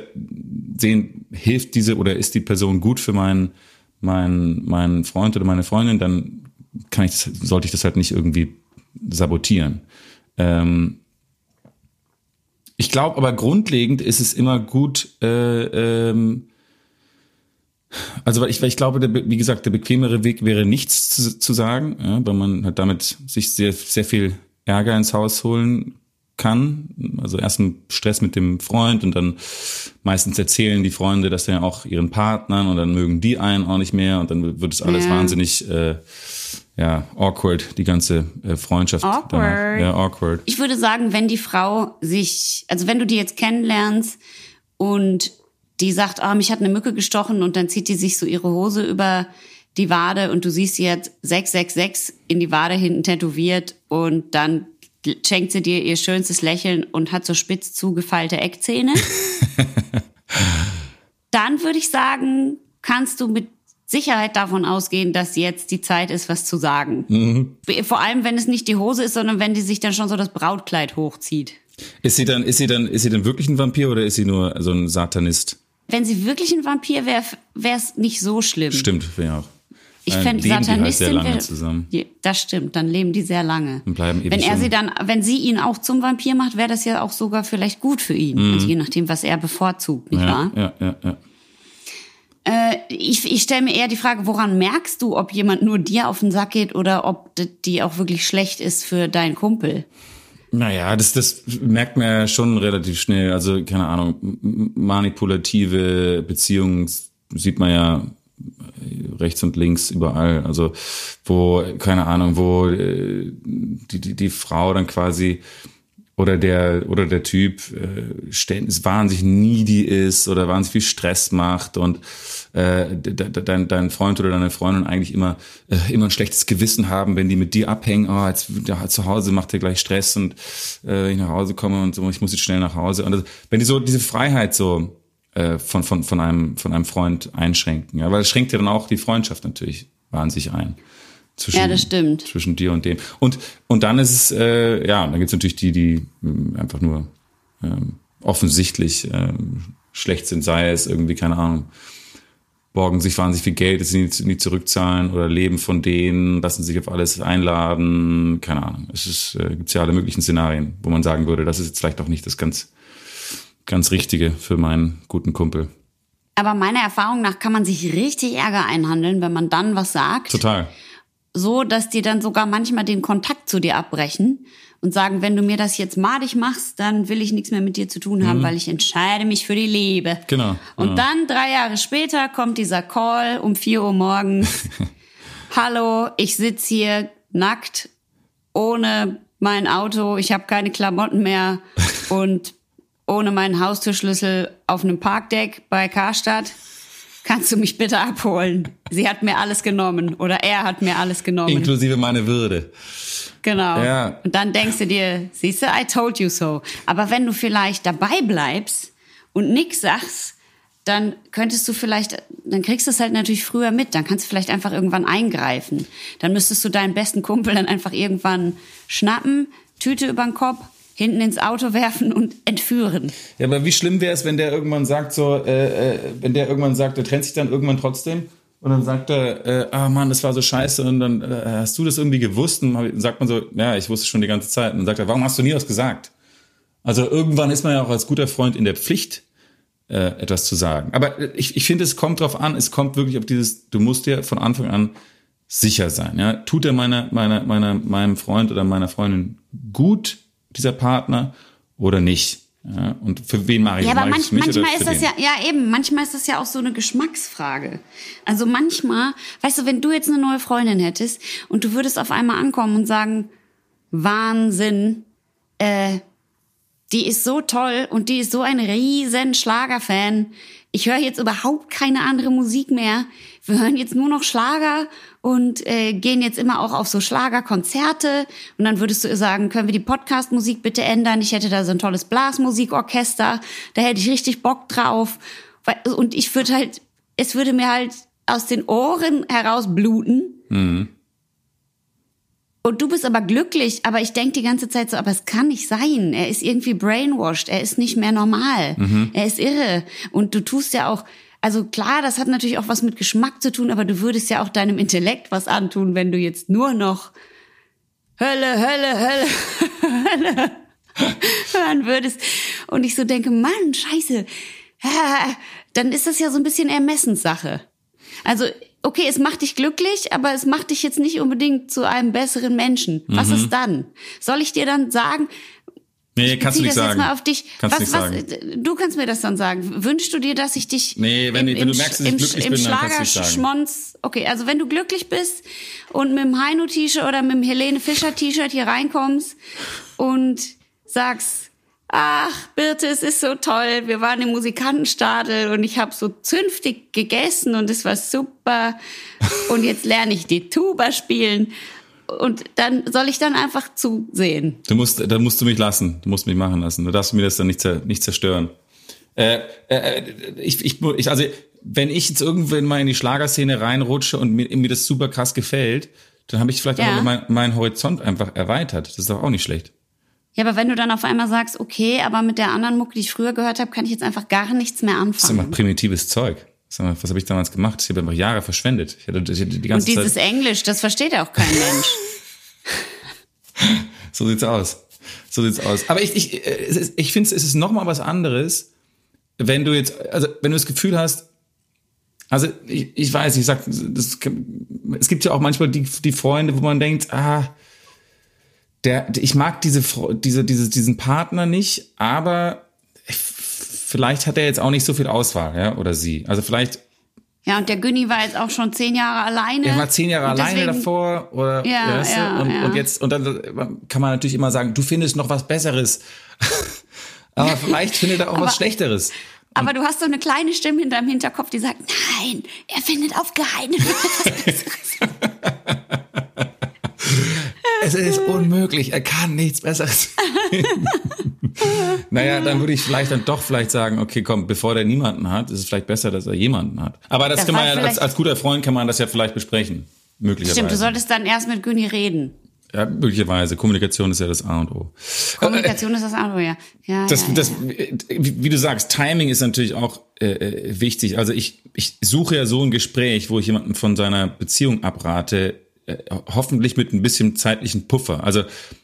Speaker 1: sehen, hilft diese oder ist die Person gut für meinen, meinen, meinen Freund oder meine Freundin, dann kann ich das, sollte ich das halt nicht irgendwie sabotieren. Ähm, ich glaube aber grundlegend ist es immer gut, äh, ähm, also weil ich, ich glaube, der, wie gesagt, der bequemere Weg wäre nichts zu, zu sagen, ja, weil man halt damit sich sehr, sehr viel Ärger ins Haus holen kann. Also erst ein Stress mit dem Freund und dann meistens erzählen die Freunde das dann auch ihren Partnern und dann mögen die einen auch nicht mehr und dann wird es alles
Speaker 2: Ja.
Speaker 1: wahnsinnig äh, ja, awkward, die ganze äh, Freundschaft.
Speaker 2: Awkward.
Speaker 1: Danach. Ja, awkward.
Speaker 2: Ich würde sagen, wenn die Frau sich, also wenn du die jetzt kennenlernst und die sagt, ah, mich hat eine Mücke gestochen und dann zieht die sich so ihre Hose über die Wade und du siehst sie jetzt 666 in die Wade hinten tätowiert und dann schenkt sie dir ihr schönstes Lächeln und hat so spitz zugefeilte Eckzähne. dann würde ich sagen, kannst du mit Sicherheit davon ausgehen, dass jetzt die Zeit ist, was zu sagen. Vor allem, wenn es nicht die Hose ist, sondern wenn die sich dann schon so das Brautkleid hochzieht.
Speaker 1: Ist sie dann, ist sie dann, ist sie dann wirklich ein Vampir oder ist sie nur so ein Satanist?
Speaker 2: Wenn sie wirklich ein Vampir wäre, wäre es nicht so schlimm.
Speaker 1: Stimmt, wäre auch.
Speaker 2: Ich fände
Speaker 1: halt
Speaker 2: Satanistin
Speaker 1: sehr lange
Speaker 2: wär-
Speaker 1: zusammen.
Speaker 2: Ja, Das stimmt, dann leben die sehr lange.
Speaker 1: Und bleiben ewig
Speaker 2: wenn er sie dann, wenn sie ihn auch zum Vampir macht, wäre das ja auch sogar vielleicht gut für ihn. Also je nachdem, was er bevorzugt, nicht
Speaker 1: Mhm. Ja,
Speaker 2: wahr?
Speaker 1: ja, ja, ja.
Speaker 2: Äh, ich ich stelle mir eher die Frage, woran merkst du, ob jemand nur dir auf den Sack geht oder ob die auch wirklich schlecht ist für deinen Kumpel?
Speaker 1: Naja, das, das merkt man ja schon relativ schnell. Also, keine Ahnung, manipulative Beziehungen sieht man ja rechts und links überall. Also, wo, keine Ahnung, wo äh, die, die, die Frau dann quasi oder der oder der Typ äh, wahnsinnig needy ist oder wahnsinnig viel Stress macht und äh, de- de- dein, dein Freund oder deine Freundin eigentlich immer äh, immer ein schlechtes Gewissen haben, wenn die mit dir abhängen. Oh, jetzt ja, zu Hause macht der gleich Stress und äh, ich nach Hause komme und so, ich muss jetzt schnell nach Hause. Und das, wenn die so diese Freiheit so äh, von von von einem von einem Freund einschränken, ja, weil es schränkt ja dann auch die Freundschaft natürlich wahnsinnig ein. Zwischen,
Speaker 2: Ja, das stimmt.
Speaker 1: zwischen dir und dem. Und, und dann ist es, äh, ja, dann gibt's natürlich die, die mh, einfach nur ähm, offensichtlich ähm, schlecht sind, sei es irgendwie, keine Ahnung, borgen sich wahnsinnig viel Geld, das sie nie, nie zurückzahlen oder leben von denen, lassen sich auf alles einladen, keine Ahnung. Es ist, äh, gibt's ja alle möglichen Szenarien, wo man sagen würde, das ist jetzt vielleicht auch nicht das ganz, ganz Richtige für meinen guten Kumpel.
Speaker 2: Aber meiner Erfahrung nach kann man sich richtig Ärger einhandeln, wenn man dann was sagt.
Speaker 1: Total.
Speaker 2: So, dass die dann sogar manchmal den Kontakt zu dir abbrechen und sagen, wenn du mir das jetzt madig machst, dann will ich nichts mehr mit dir zu tun haben, weil ich entscheide mich für die Liebe.
Speaker 1: Mhm. Genau,
Speaker 2: Und
Speaker 1: genau.
Speaker 2: dann drei Jahre später kommt dieser Call um vier Uhr morgens. Hallo, ich sitz hier nackt, ohne mein Auto, ich habe keine Klamotten mehr und ohne meinen Haustürschlüssel auf einem Parkdeck bei Karstadt. Kannst du mich bitte abholen? Sie hat mir alles genommen oder er hat mir alles genommen.
Speaker 1: Inklusive meine Würde.
Speaker 2: Genau.
Speaker 1: Ja.
Speaker 2: Und dann denkst du dir, siehst du, I told you so. Aber wenn du vielleicht dabei bleibst und nix sagst, dann könntest du vielleicht, dann kriegst du es halt natürlich früher mit. Dann kannst du vielleicht einfach irgendwann eingreifen. Dann müsstest du deinen besten Kumpel dann einfach irgendwann schnappen, Tüte über den Kopf, hinten ins Auto werfen und entführen.
Speaker 1: Ja, aber wie schlimm wäre es, wenn der irgendwann sagt, so, äh, äh, wenn der irgendwann sagt, der trennt sich dann irgendwann trotzdem und dann sagt er, äh, ah Mann, das war so scheiße und dann äh, hast du das irgendwie gewusst und dann sagt man so, ja, ich wusste schon die ganze Zeit und dann sagt er, warum hast du nie was gesagt? Also irgendwann ist man ja auch als guter Freund in der Pflicht, äh, etwas zu sagen. Aber äh, ich, ich finde, es kommt drauf an, es kommt wirklich auf dieses, du musst dir von Anfang an sicher sein. Ja? Tut er meiner, meiner, meiner, meinem Freund oder meiner Freundin gut, dieser Partner, oder nicht? Ja? Und für wen mache ich
Speaker 2: Ja,
Speaker 1: das?
Speaker 2: aber
Speaker 1: Mache ich
Speaker 2: manch, manchmal ist das ja, ja eben, manchmal ist das ja auch so eine Geschmacksfrage. Also manchmal, weißt du, wenn du jetzt eine neue Freundin hättest und du würdest auf einmal ankommen und sagen, Wahnsinn, äh, die ist so toll und die ist so ein riesen Schlagerfan. Ich höre jetzt überhaupt keine andere Musik mehr. Wir hören jetzt nur noch Schlager und äh, gehen jetzt immer auch auf so Schlagerkonzerte. Und dann würdest du sagen, können wir die Podcast-Musik bitte ändern? Ich hätte da so ein tolles Blasmusikorchester. Da hätte ich richtig Bock drauf. Und ich würde halt, es würde mir halt aus den Ohren heraus bluten. Mhm. Und du bist aber glücklich, aber ich denke die ganze Zeit so, aber es kann nicht sein. Er ist irgendwie brainwashed, er ist nicht mehr normal, mhm. er ist irre. Und du tust ja auch, also klar, das hat natürlich auch was mit Geschmack zu tun, aber du würdest ja auch deinem Intellekt was antun, wenn du jetzt nur noch Hölle, Hölle, Hölle, Hölle hören würdest. Und ich so denke, Mann, scheiße, dann ist das ja so ein bisschen Ermessenssache. Also okay, es macht dich glücklich, aber es macht dich jetzt nicht unbedingt zu einem besseren Menschen. Was mhm. ist dann? Soll ich dir dann sagen,
Speaker 1: Nee, kannst du nicht sagen.
Speaker 2: Jetzt mal auf dich.
Speaker 1: Kannst
Speaker 2: was, was,
Speaker 1: sagen.
Speaker 2: Du kannst mir das dann sagen. Wünschst du dir, dass ich dich
Speaker 1: Nee, wenn,
Speaker 2: im,
Speaker 1: wenn du merkst, dass ich glücklich
Speaker 2: im
Speaker 1: bin, dann kannst du nicht sagen.
Speaker 2: Schmonz, okay, also wenn du glücklich bist und mit dem Heino-T-Shirt oder mit dem Helene Fischer-T-Shirt hier reinkommst und sagst, ach, Birte, es ist so toll. Wir waren im Musikantenstadel und ich habe so zünftig gegessen und es war super. Und jetzt lerne ich die Tuba spielen. Und dann soll ich dann einfach zusehen.
Speaker 1: Du musst, dann musst du mich lassen. Du musst mich machen lassen. Du darfst mir das dann nicht, nicht zerstören. Äh, äh, ich, ich, ich, also, wenn ich jetzt irgendwann mal in die Schlagerszene reinrutsche und mir, mir das super krass gefällt, dann habe ich vielleicht ja. auch meinen mein Horizont einfach erweitert. Das ist doch auch nicht schlecht.
Speaker 2: Ja, aber wenn du dann auf einmal sagst, okay, aber mit der anderen Mucke, die ich früher gehört habe, kann ich jetzt einfach gar nichts mehr anfangen. Das ist
Speaker 1: immer primitives Zeug. Mal, was habe ich damals gemacht? Ich habe einfach Jahre verschwendet. Ich hatte, ich hatte die ganze
Speaker 2: Und dieses
Speaker 1: Zeit
Speaker 2: Englisch, das versteht auch kein Mensch.
Speaker 1: so sieht's aus. So sieht's aus. Aber ich, ich, äh, ich finde, es ist noch mal was anderes, wenn du jetzt, also wenn du das Gefühl hast, also ich, ich weiß, ich sag, das, es gibt ja auch manchmal die, die Freunde, wo man denkt, ah, der, ich mag diese, diese, diese, diesen Partner nicht, aber vielleicht hat er jetzt auch nicht so viel Auswahl, ja, oder sie. Also vielleicht.
Speaker 2: Ja, und der Günni war jetzt auch schon zehn Jahre alleine.
Speaker 1: Er war zehn Jahre alleine davor, oder,
Speaker 2: ja,
Speaker 1: weißt
Speaker 2: ja,
Speaker 1: und,
Speaker 2: ja.
Speaker 1: und jetzt, und dann kann man natürlich immer sagen, du findest noch was Besseres. aber vielleicht findet er auch aber, was Schlechteres.
Speaker 2: Aber du hast so eine kleine Stimme in deinem Hinterkopf, die sagt, nein, er findet auf Geheimnis was Besseres.
Speaker 1: es ist unmöglich, er kann nichts Besseres. naja, dann würde ich vielleicht dann doch vielleicht sagen, okay, komm, bevor der niemanden hat, ist es vielleicht besser, dass er jemanden hat. Aber das, das kann man ja, als, als guter Freund kann man das ja vielleicht besprechen. Möglicherweise.
Speaker 2: Stimmt, du solltest dann erst mit Günni reden.
Speaker 1: Ja, möglicherweise. Kommunikation ist ja das A und O.
Speaker 2: Kommunikation ist das A und O, ja. ja,
Speaker 1: das,
Speaker 2: ja,
Speaker 1: das, wie, wie, du sagst, Timing ist natürlich auch äh, äh, wichtig. Also ich, ich suche ja so ein Gespräch, wo ich jemanden von seiner Beziehung abrate, äh, hoffentlich mit ein bisschen zeitlichen Puffer. Also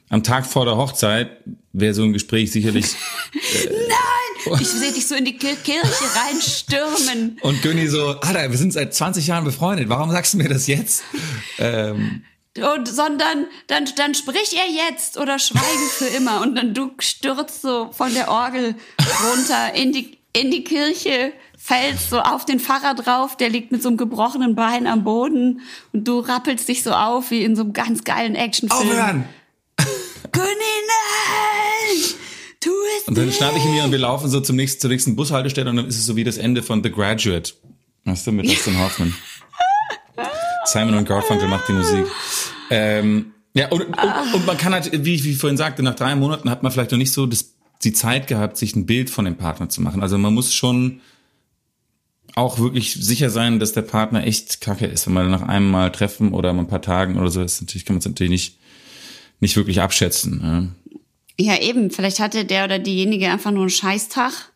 Speaker 1: am Tag vor der Hochzeit wäre so ein Gespräch sicherlich.
Speaker 2: Äh, Nein! Ich sehe dich so in die Kirche reinstürmen.
Speaker 1: Und Günni so, Alter, wir sind seit 20 Jahren befreundet. Warum sagst du mir das jetzt?
Speaker 2: Ähm, und sondern dann dann sprich er jetzt oder schweige für immer und dann du stürzt so von der Orgel runter in die in die Kirche fällst so auf den Pfarrer drauf, der liegt mit so einem gebrochenen Bein am Boden und du rappelst dich so auf wie in so einem ganz geilen Actionfilm.
Speaker 1: Aufhören!
Speaker 2: König, nein! Tu es
Speaker 1: Und dann schnappe ich ihn mir und wir laufen so zum nächsten, zur nächsten Bushaltestelle und dann ist es so wie das Ende von The Graduate. Weißt du, mit Dustin Hoffman. Simon und Garfunkel macht die Musik. Ähm, ja, und, und, und man kann halt, wie ich, wie ich vorhin sagte, nach drei Monaten hat man vielleicht noch nicht so das, die Zeit gehabt, sich ein Bild von dem Partner zu machen. Also man muss schon auch wirklich sicher sein, dass der Partner echt kacke ist. Wenn man nach einem Mal treffen oder ein paar Tagen oder so, ist natürlich, kann man es natürlich nicht, nicht wirklich abschätzen. Ne?
Speaker 2: Ja, eben. Vielleicht hatte der oder diejenige einfach nur einen Scheißtag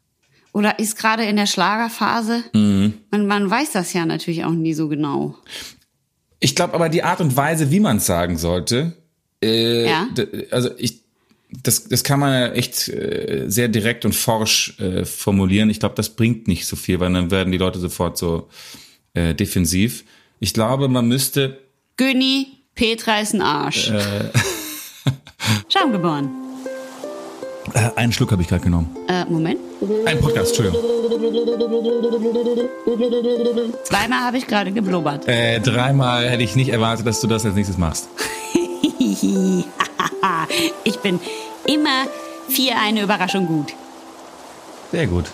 Speaker 2: oder ist gerade in der Schlagerphase. Mhm. Man, man weiß das ja natürlich auch nie so genau.
Speaker 1: Ich glaube aber die Art und Weise, wie man es sagen sollte, äh,
Speaker 2: ja?
Speaker 1: also ich das, das kann man echt äh, sehr direkt und forsch äh, formulieren. Ich glaube, das bringt nicht so viel, weil dann werden die Leute sofort so äh, defensiv. Ich glaube, man müsste.
Speaker 2: Günni, Petra ist ein Arsch. Äh, Schaumgeboren.
Speaker 1: Äh, einen Schluck habe ich gerade genommen.
Speaker 2: Äh, Moment.
Speaker 1: Ein Podcast, Entschuldigung.
Speaker 2: Zweimal habe ich gerade geblubbert.
Speaker 1: Äh, dreimal hätte ich nicht erwartet, dass du das als nächstes machst.
Speaker 2: ich bin immer Vier eine Überraschung gut.
Speaker 1: Sehr gut.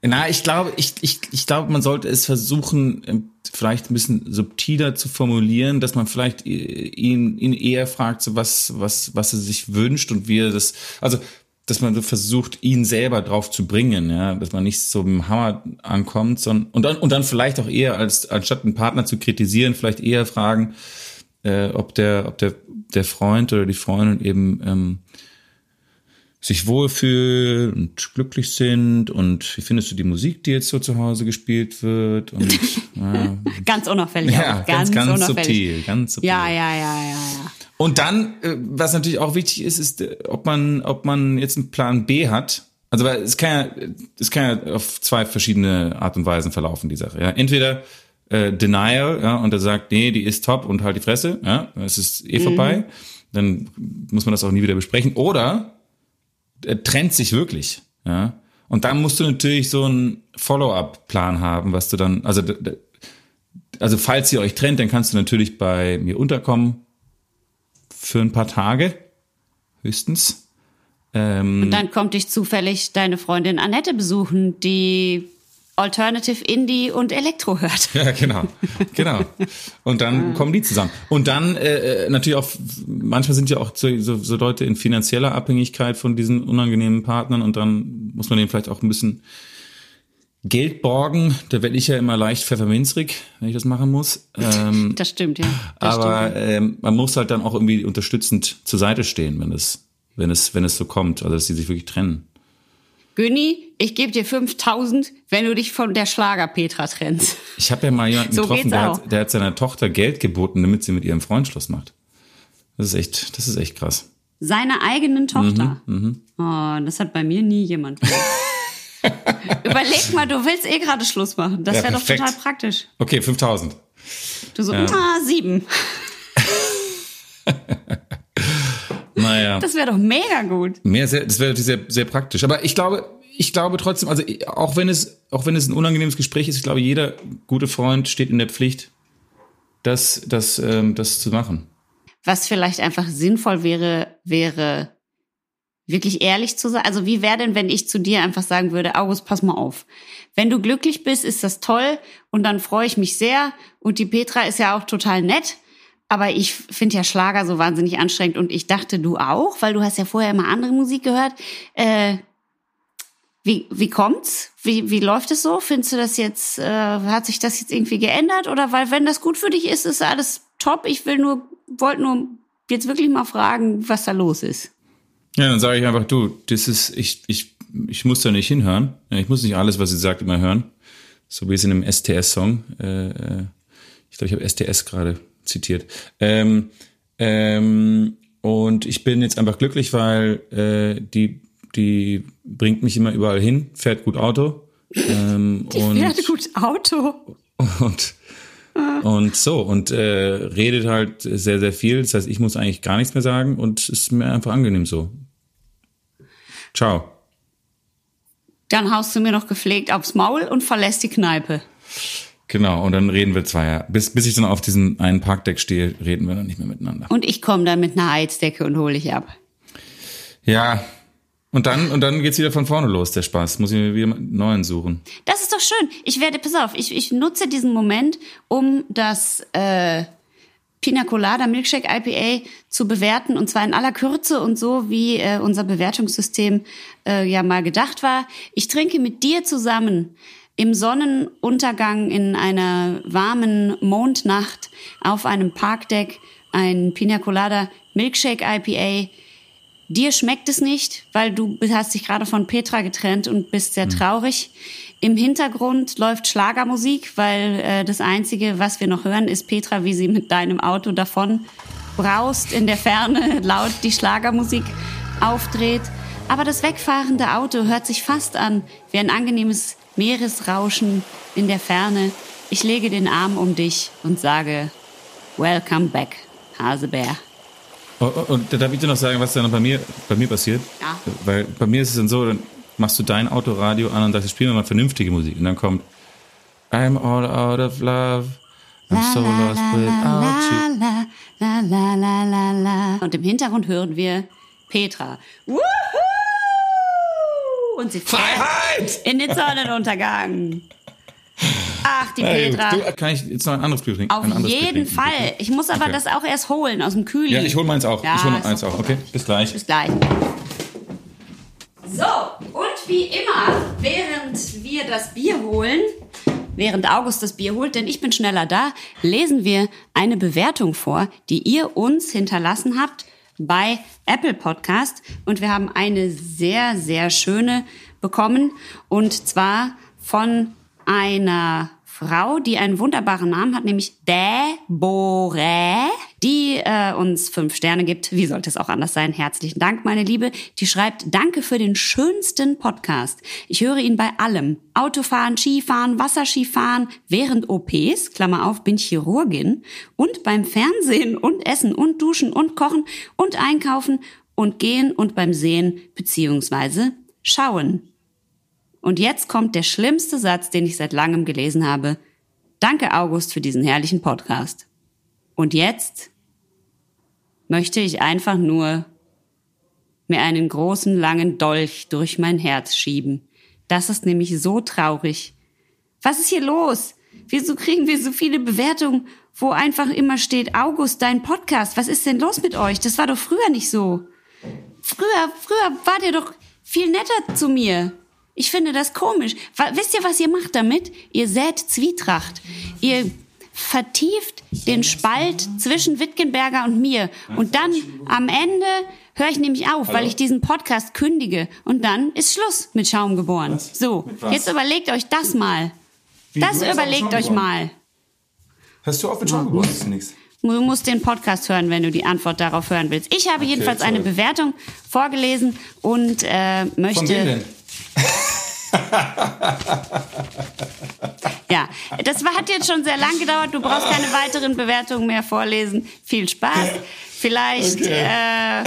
Speaker 1: Na, ich glaube, ich, ich, ich glaube, man sollte es versuchen, ähm, vielleicht ein bisschen subtiler zu formulieren, dass man vielleicht ihn, ihn eher fragt, so was, was, was er sich wünscht und wie er das, also, dass man so versucht, ihn selber drauf zu bringen, ja, dass man nicht so mit dem Hammer ankommt, sondern, und dann, und dann vielleicht auch eher als, anstatt einen Partner zu kritisieren, vielleicht eher fragen, äh, ob der, ob der, der Freund oder die Freundin eben, ähm, sich wohlfühlen und glücklich sind und wie findest du die Musik, die jetzt so zu Hause gespielt wird und
Speaker 2: ja. ganz unauffällig
Speaker 1: ja,
Speaker 2: auch.
Speaker 1: ganz ganz, ganz subtil, ganz subtil.
Speaker 2: Ja, ja, ja, ja, ja.
Speaker 1: Und dann, äh, was natürlich auch wichtig ist, ist, äh, ob man, ob man jetzt einen Plan B hat. Also weil es kann ja, es kann ja auf zwei verschiedene Art und Weisen verlaufen die Sache. Ja, entweder äh, Denial, ja, und er sagt, nee, die ist top und halt die Fresse, ja, es ist eh vorbei. Mhm. Dann muss man das auch nie wieder besprechen. Oder er trennt sich wirklich, ja. Und dann musst du natürlich so einen Follow-up-Plan haben, was du dann, also, also falls ihr euch trennt, dann kannst du natürlich bei mir unterkommen für ein paar Tage, höchstens.
Speaker 2: Ähm, Und dann kommt dich zufällig deine Freundin Annette besuchen, die Alternative Indie und Elektro hört.
Speaker 1: Ja, genau. Genau. Und dann kommen die zusammen. Und dann äh, äh, natürlich auch, manchmal sind ja auch so, so, so Leute in finanzieller Abhängigkeit von diesen unangenehmen Partnern und dann muss man denen vielleicht auch ein bisschen Geld borgen. Da werde ich ja immer leicht pfefferminzrig, wenn ich das machen muss.
Speaker 2: Ähm, das stimmt, ja.
Speaker 1: Das aber stimmt. Ähm, man muss halt dann auch irgendwie unterstützend zur Seite stehen, wenn es, wenn es, wenn es so kommt, also dass die sich wirklich trennen.
Speaker 2: Günni, ich gebe dir 5000, wenn du dich von der Schlager-Petra trennst.
Speaker 1: Ich habe ja mal jemanden so getroffen, der hat, der hat seiner Tochter Geld geboten, damit sie mit ihrem Freund Schluss macht. Das ist echt, das ist echt krass.
Speaker 2: Seiner eigenen Tochter? Mhm, mh. Oh, das hat bei mir nie jemand Überleg mal, du willst eh gerade Schluss machen. Das ja, wäre doch total praktisch.
Speaker 1: Okay, 5000.
Speaker 2: Du so, ja. ah, sieben.
Speaker 1: Naja.
Speaker 2: Das wäre doch mega gut.
Speaker 1: Mehr sehr, das wäre sehr, sehr praktisch. Aber ich glaube, ich glaube trotzdem, also auch wenn es, auch wenn es ein unangenehmes Gespräch ist, ich glaube, jeder gute Freund steht in der Pflicht, das, das, ähm, das zu machen.
Speaker 2: Was vielleicht einfach sinnvoll wäre, wäre wirklich ehrlich zu sein. Also wie wäre denn, wenn ich zu dir einfach sagen würde, August, pass mal auf. Wenn du glücklich bist, ist das toll und dann freue ich mich sehr. Und die Petra ist ja auch total nett. Aber ich finde ja Schlager so wahnsinnig anstrengend und ich dachte, du auch, weil du hast ja vorher immer andere Musik gehört. Äh, wie, wie kommt's? Wie, wie läuft es so? Findest du das jetzt, äh, hat sich das jetzt irgendwie geändert? Oder weil, wenn das gut für dich ist, ist alles top. Ich will nur, wollte nur jetzt wirklich mal fragen, was da los ist.
Speaker 1: Ja, dann sage ich einfach, du, das ist, ich, ich, ich muss da nicht hinhören. Ich muss nicht alles, was sie sagt, immer hören. So wie es in einem STS-Song. Äh, äh, ich glaube, ich habe STS gerade zitiert. Ähm, ähm, und ich bin jetzt einfach glücklich, weil äh, die, die bringt mich immer überall hin, fährt gut Auto. Ähm,
Speaker 2: die und, fährt gut Auto.
Speaker 1: Und, und so, und äh, redet halt sehr, sehr viel. Das heißt, ich muss eigentlich gar nichts mehr sagen und es ist mir einfach angenehm so. Ciao.
Speaker 2: Dann haust du mir noch gepflegt aufs Maul und verlässt die Kneipe.
Speaker 1: Genau, und dann reden wir zwei. Bis, bis ich dann auf diesem einen Parkdeck stehe, reden wir dann nicht mehr miteinander.
Speaker 2: Und ich komme dann mit einer Heizdecke und hole dich ab.
Speaker 1: Ja, und dann, und dann geht's wieder von vorne los, der Spaß. Muss ich mir wieder einen neuen suchen.
Speaker 2: Das ist doch schön. Ich werde, pass auf, ich, ich nutze diesen Moment, um das äh, Pina Colada Milkshake IPA zu bewerten und zwar in aller Kürze und so, wie äh, unser Bewertungssystem äh, ja mal gedacht war. Ich trinke mit dir zusammen im Sonnenuntergang in einer warmen Mondnacht auf einem Parkdeck ein Pina Colada Milkshake IPA. Dir schmeckt es nicht, weil du hast dich gerade von Petra getrennt und bist sehr hm. traurig. Im Hintergrund läuft Schlagermusik, weil äh, das Einzige, was wir noch hören, ist Petra, wie sie mit deinem Auto davon braust, in der Ferne laut die Schlagermusik aufdreht. Aber das wegfahrende Auto hört sich fast an wie ein angenehmes Meeresrauschen in der Ferne. Ich lege den Arm um dich und sage, Welcome back, Hasebär.
Speaker 1: Oh, oh, und da darf ich dir noch sagen, was dann bei mir, bei mir passiert?
Speaker 2: Ja.
Speaker 1: Weil bei mir ist es dann so, dann machst du dein Autoradio an und sagst, spielen wir mal vernünftige Musik. Und dann kommt I'm all out of love. I'm so lost without you.
Speaker 2: Und im Hintergrund hören wir Petra. Woohoo! Und sie
Speaker 1: Freiheit!
Speaker 2: in den Sonnenuntergang. Ach, die
Speaker 1: Ja,
Speaker 2: Petra.
Speaker 1: Du, kann ich jetzt noch ein anderes Bier trinken?
Speaker 2: Auf
Speaker 1: Bier
Speaker 2: jeden
Speaker 1: trinken,
Speaker 2: Fall.
Speaker 1: bitte?
Speaker 2: Ich muss aber
Speaker 1: Okay.
Speaker 2: das auch erst holen aus dem Kühli.
Speaker 1: Ja, ich hole meins auch.
Speaker 2: Ja,
Speaker 1: ich hole meins auch. Okay, bis gleich.
Speaker 2: Bis gleich. So, und wie immer, während wir das Bier holen, während August das Bier holt, denn ich bin schneller da, lesen wir eine Bewertung vor, die ihr uns hinterlassen habt bei Apple Podcast. Und wir haben eine sehr, sehr schöne bekommen. Und zwar von einer Frau, die einen wunderbaren Namen hat, nämlich Deborah, die äh, uns fünf Sterne gibt. Wie sollte es auch anders sein? Herzlichen Dank, meine Liebe. Die schreibt, danke für den schönsten Podcast. Ich höre ihn bei allem. Autofahren, Skifahren, Wasserskifahren, während OPs, Klammer auf, bin Chirurgin, und beim Fernsehen und Essen und Duschen und Kochen und Einkaufen und Gehen und beim Sehen beziehungsweise Schauen. Und jetzt kommt der schlimmste Satz, den ich seit langem gelesen habe. Danke, August, für diesen herrlichen Podcast. Und jetzt möchte ich einfach nur mir einen großen, langen Dolch durch mein Herz schieben. Das ist nämlich so traurig. Was ist hier los? Wieso kriegen wir so viele Bewertungen, wo einfach immer steht, August, dein Podcast? Was ist denn los mit euch? Das war doch früher nicht so. Früher, früher wart ihr doch viel netter zu mir. Ich finde das komisch. Wisst ihr, was ihr macht damit? Ihr sät Zwietracht. Ihr vertieft den Spalt zwischen Wittgenberger und mir. Und dann am Ende höre ich nämlich auf, weil ich diesen Podcast kündige. Und dann ist Schluss mit Schaum geboren.
Speaker 1: Was?
Speaker 2: So, jetzt überlegt euch das mal.
Speaker 1: Wie,
Speaker 2: Das überlegt euch mal.
Speaker 1: Hast du auf mit Schaum geboren? Das ist nichts.
Speaker 2: Du musst den Podcast hören, wenn du die Antwort darauf hören willst. Ich habe jedenfalls eine
Speaker 1: toll.
Speaker 2: Bewertung vorgelesen und äh, möchte.
Speaker 1: Von wem denn?
Speaker 2: Ja, das hat jetzt schon sehr lang gedauert. Du brauchst keine weiteren Bewertungen mehr vorlesen. Viel Spaß. Vielleicht,
Speaker 1: Okay.
Speaker 2: äh,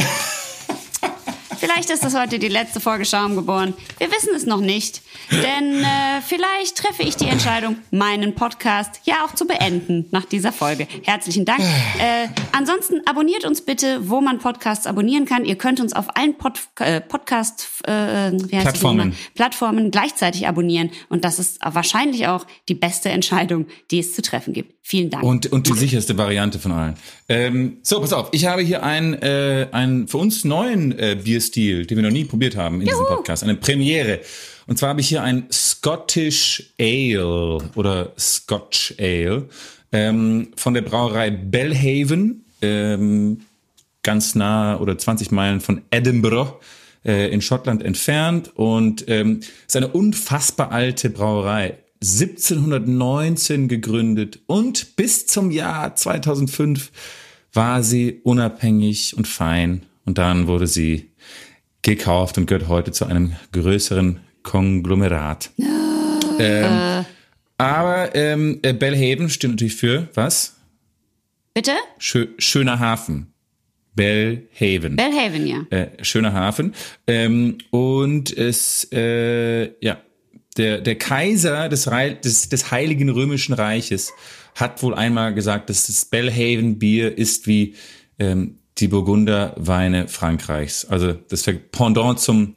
Speaker 2: vielleicht ist das heute die letzte Folge Schaum geboren. Wir wissen es noch nicht. Denn äh, vielleicht treffe ich die Entscheidung, meinen Podcast ja auch zu beenden nach dieser Folge. Herzlichen Dank. Äh, ansonsten abonniert uns bitte, wo man Podcasts abonnieren kann. Ihr könnt uns auf allen Pod äh, Podcast äh,
Speaker 1: Plattformen.
Speaker 2: Plattformen gleichzeitig abonnieren. Und das ist wahrscheinlich auch die beste Entscheidung, die es zu treffen gibt. Vielen Dank.
Speaker 1: Und, und die sicherste Variante von allen. Ähm, so, pass auf. Ich habe hier einen, äh, einen für uns neuen äh, Bierstil, den wir noch nie probiert haben in diesem Podcast. Eine Premiere. Und zwar habe ich hier ein Scottish Ale oder Scotch Ale ähm, von der Brauerei Bellhaven. Ähm, ganz nah oder 20 Meilen von Edinburgh äh, in Schottland entfernt und ähm, ist eine unfassbar alte Brauerei. 1719 gegründet und bis zum Jahr 2005 war sie unabhängig und fein und dann wurde sie gekauft und gehört heute zu einem größeren Konglomerat. Ähm, aber ähm, äh, Bellhaven steht natürlich für was?
Speaker 2: Bitte?
Speaker 1: Schö schöner Hafen. Bellhaven.
Speaker 2: Bellhaven, ja.
Speaker 1: äh, schöner Hafen. Ähm, und es, äh, ja, der, der Kaiser des, Rei- des, des Heiligen Römischen Reiches hat wohl einmal gesagt, dass das Bellhaven Bier ist wie ähm, die Burgunder Weine Frankreichs. Also das Pendant zum,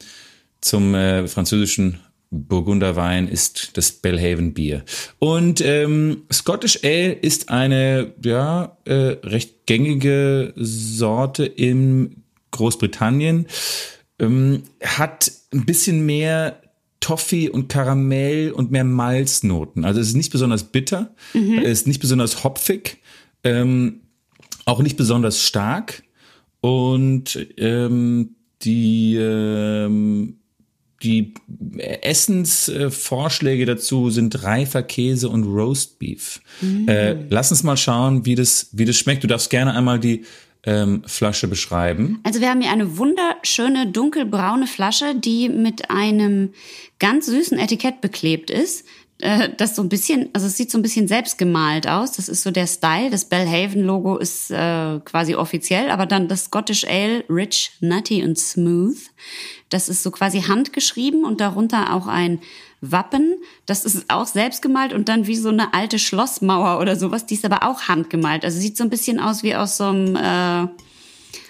Speaker 1: zum äh, französischen Burgunderwein ist das Bellhaven Bier. Und ähm, Scottish Ale ist eine ja äh, recht gängige Sorte in Großbritannien. Ähm, hat ein bisschen mehr Toffee und Karamell und mehr Malznoten. Also es ist nicht besonders bitter, es ist nicht besonders hopfig, ähm, auch nicht besonders stark. Und ähm, die ähm, die Essensvorschläge dazu sind reifer Käse und Roastbeef. Äh, lass uns mal schauen, wie das, wie das schmeckt. Du darfst gerne einmal die ähm, Flasche beschreiben.
Speaker 2: Also wir haben hier eine wunderschöne dunkelbraune Flasche, die mit einem ganz süßen Etikett beklebt ist. Äh, Das so ein bisschen, also es sieht so ein bisschen selbst gemalt aus. Das ist so der Style. Das Bellhaven-Logo ist äh, quasi offiziell, aber dann das Scottish Ale, rich, nutty und smooth. Das ist so quasi handgeschrieben und darunter auch ein Wappen. Das ist auch selbst gemalt und dann wie so eine alte Schlossmauer oder sowas. Die ist aber auch handgemalt. Also sieht so ein bisschen aus wie aus so einem äh,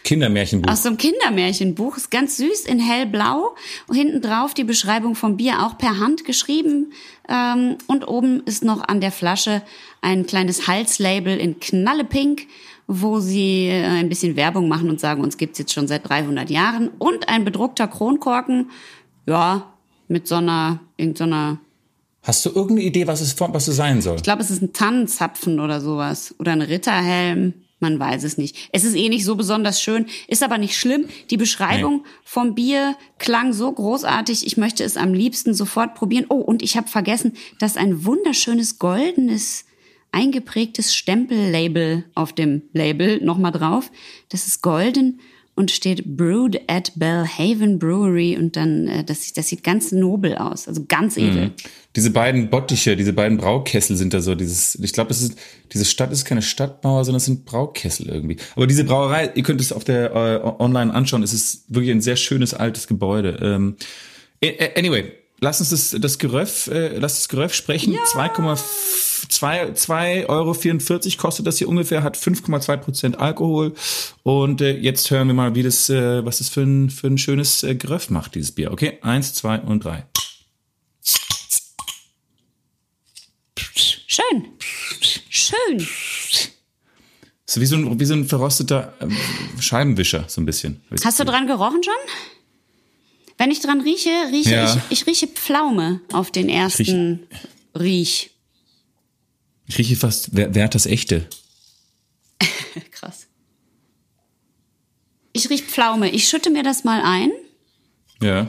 Speaker 1: Kindermärchenbuch.
Speaker 2: Aus so einem Kindermärchenbuch. Ist ganz süß in hellblau. Und hinten drauf die Beschreibung vom Bier auch per Hand geschrieben. Ähm, und oben ist noch an der Flasche ein kleines Halslabel in knallepink, wo sie äh, ein bisschen Werbung machen und sagen, uns gibt's jetzt schon seit 300 Jahren. Und ein bedruckter Kronkorken. Ja, mit so einer, irgendeiner
Speaker 1: Hast du irgendeine Idee, was es, was es sein soll?
Speaker 2: Ich glaube, es ist ein Tannenzapfen oder sowas. Oder ein Ritterhelm. Man weiß es nicht. Es ist eh nicht so besonders schön, ist aber nicht schlimm. Die Beschreibung nee. vom Bier klang so großartig. Ich möchte es am liebsten sofort probieren. Oh, und ich habe vergessen, dass ein wunderschönes goldenes eingeprägtes Stempellabel auf dem Label nochmal drauf. Das ist golden und steht Brewed at Bellhaven Brewery und dann, äh, das, das sieht ganz nobel aus, also ganz edel. Mhm.
Speaker 1: Diese beiden Bottiche, diese beiden Braukessel sind da so, dieses, ich glaube, das ist, diese Stadt ist keine Stadtmauer, sondern es sind Braukessel irgendwie. Aber diese Brauerei, ihr könnt es auf der äh, online anschauen, es ist wirklich ein sehr schönes altes Gebäude. Ähm, anyway, lass uns das, das Geröff, äh, lass das Geröff sprechen. Ja. 2,2 Euro 44 kostet das hier ungefähr, hat 5,2 Prozent Alkohol. Und äh, jetzt hören wir mal, wie das, äh, was das für ein, für ein schönes äh, Geröff macht, dieses Bier. Okay, eins, zwei und drei.
Speaker 2: Schön. Schön.
Speaker 1: So wie so ein, wie so ein verrosteter ähm, Scheibenwischer, so ein bisschen.
Speaker 2: Hast du dran gerochen schon? Wenn ich dran rieche, rieche ja. ich, ich rieche Pflaume auf den ersten ich Riech.
Speaker 1: Ich rieche fast, wer, wer hat das echte?
Speaker 2: Krass. Ich rieche Pflaume. Ich schütte mir das mal ein.
Speaker 1: Ja.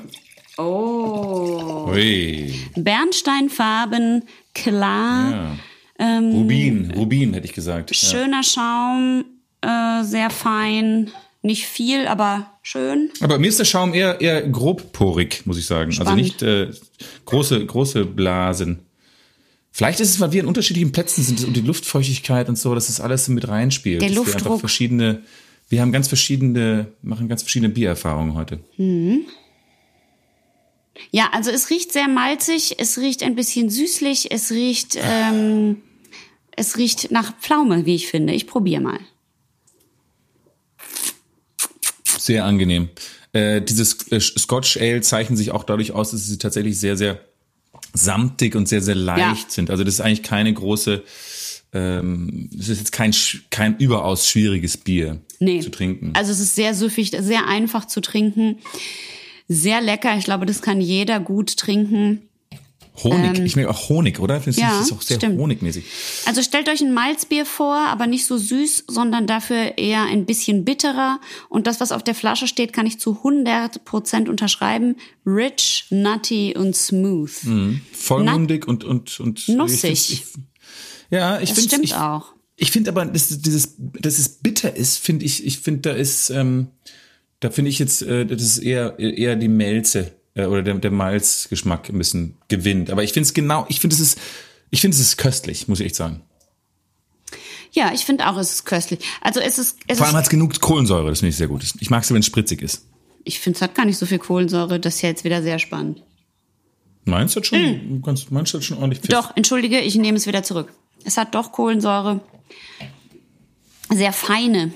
Speaker 2: Oh.
Speaker 1: Ui.
Speaker 2: Bernsteinfarben, klar. Ja.
Speaker 1: Ähm, Rubin, Rubin hätte ich gesagt.
Speaker 2: Schöner ja. Schaum, äh, sehr fein. Nicht viel, aber schön.
Speaker 1: Aber mir ist der Schaum eher, eher grobporig, muss ich sagen. Also Spannend. Also nicht äh, große, große Blasen. Vielleicht ist es, weil wir an unterschiedlichen Plätzen sind und die Luftfeuchtigkeit und so, dass das alles mit reinspielt.
Speaker 2: Der Luftdruck.
Speaker 1: Wir, einfach verschiedene, wir haben ganz verschiedene, machen ganz verschiedene Biererfahrungen heute.
Speaker 2: Mhm. Ja, also es riecht sehr malzig, es riecht ein bisschen süßlich, es riecht, ähm, es riecht nach Pflaume, wie ich finde. Ich probiere mal.
Speaker 1: Sehr angenehm. Äh, dieses äh, Scotch Ale zeichnen sich auch dadurch aus, dass sie tatsächlich sehr, sehr samtig und sehr, sehr leicht ja. sind. Also das ist eigentlich keine große, ähm, das ist jetzt kein, kein überaus schwieriges Bier nee. zu trinken.
Speaker 2: Also es ist sehr süffig, sehr einfach zu trinken. Sehr lecker. Ich glaube, das kann jeder gut trinken.
Speaker 1: Honig, ähm, ich merke auch Honig, oder? Das ja, ist auch sehr stimmt. honigmäßig.
Speaker 2: Also stellt euch ein Malzbier vor, aber nicht so süß, sondern dafür eher ein bisschen bitterer. Und das, was auf der Flasche steht, kann ich zu 100 Prozent unterschreiben. Rich, nutty und smooth.
Speaker 1: Mhm. Vollmundig und, und, und.
Speaker 2: Nussig. Ich ich,
Speaker 1: ja, ich finde.
Speaker 2: Das stimmt
Speaker 1: ich,
Speaker 2: auch.
Speaker 1: Ich finde aber, dass dieses, dass es bitter ist, finde ich, ich finde, da ist, ähm, da finde ich jetzt, äh, das ist eher, eher die Melze äh, oder der, der Malzgeschmack ein bisschen gewinnt. Aber ich finde es genau, ich finde es ist, ich finde es ist köstlich, muss ich echt sagen.
Speaker 2: Ja, ich finde auch, es ist köstlich. Also es ist, es
Speaker 1: Vor allem hat es genug Kohlensäure, das finde ich sehr gut. Ich mag es, wenn es spritzig ist.
Speaker 2: Ich finde, es hat gar nicht so viel Kohlensäure. Das ist ja jetzt wieder sehr spannend.
Speaker 1: Meinst du das schon? Mm. Ganz, meinst du das schon ordentlich? Pfiff?
Speaker 2: Doch, entschuldige, ich nehme es wieder zurück. Es hat doch Kohlensäure. Sehr feine.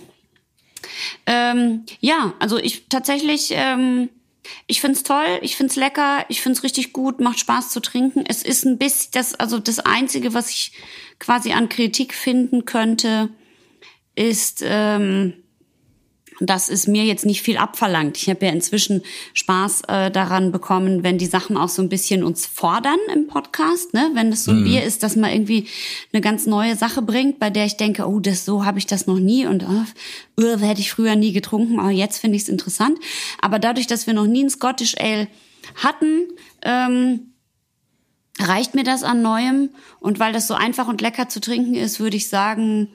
Speaker 2: Ähm, ja, also ich tatsächlich, ähm, ich find's toll, ich find's lecker, ich find's richtig gut, macht Spaß zu trinken. Es ist ein bisschen das, also das Einzige, was ich quasi an Kritik finden könnte, ist, ähm, dass es mir jetzt nicht viel abverlangt. Ich habe ja inzwischen Spaß äh, daran bekommen, wenn die Sachen auch so ein bisschen uns fordern im Podcast, ne? Wenn das so ein mhm. Bier ist, dass man irgendwie eine ganz neue Sache bringt, bei der ich denke, oh, das so habe ich das noch nie und oh, uh, hätte ich früher nie getrunken, aber jetzt finde ich es interessant. Aber dadurch, dass wir noch nie ein Scottish Ale hatten, ähm, reicht mir das an neuem. Und weil das so einfach und lecker zu trinken ist, würde ich sagen,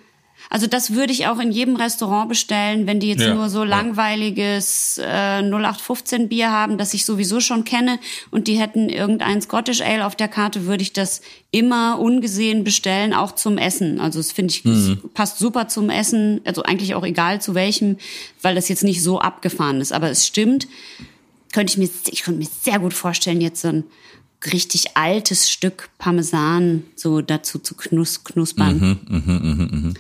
Speaker 2: also das würde ich auch in jedem Restaurant bestellen, wenn die jetzt ja, nur so langweiliges äh, 0815 Bier haben, das ich sowieso schon kenne und die hätten irgendein Scottish Ale auf der Karte, würde ich das immer ungesehen bestellen, auch zum Essen. Also das finde ich, mhm. passt super zum Essen, also eigentlich auch egal zu welchem, weil das jetzt nicht so abgefahren ist. Aber es stimmt, könnte ich mir, ich könnte mir sehr gut vorstellen, jetzt so ein richtig altes Stück Parmesan so dazu zu knus knuspern.
Speaker 1: Mhm, mh, mh, mh.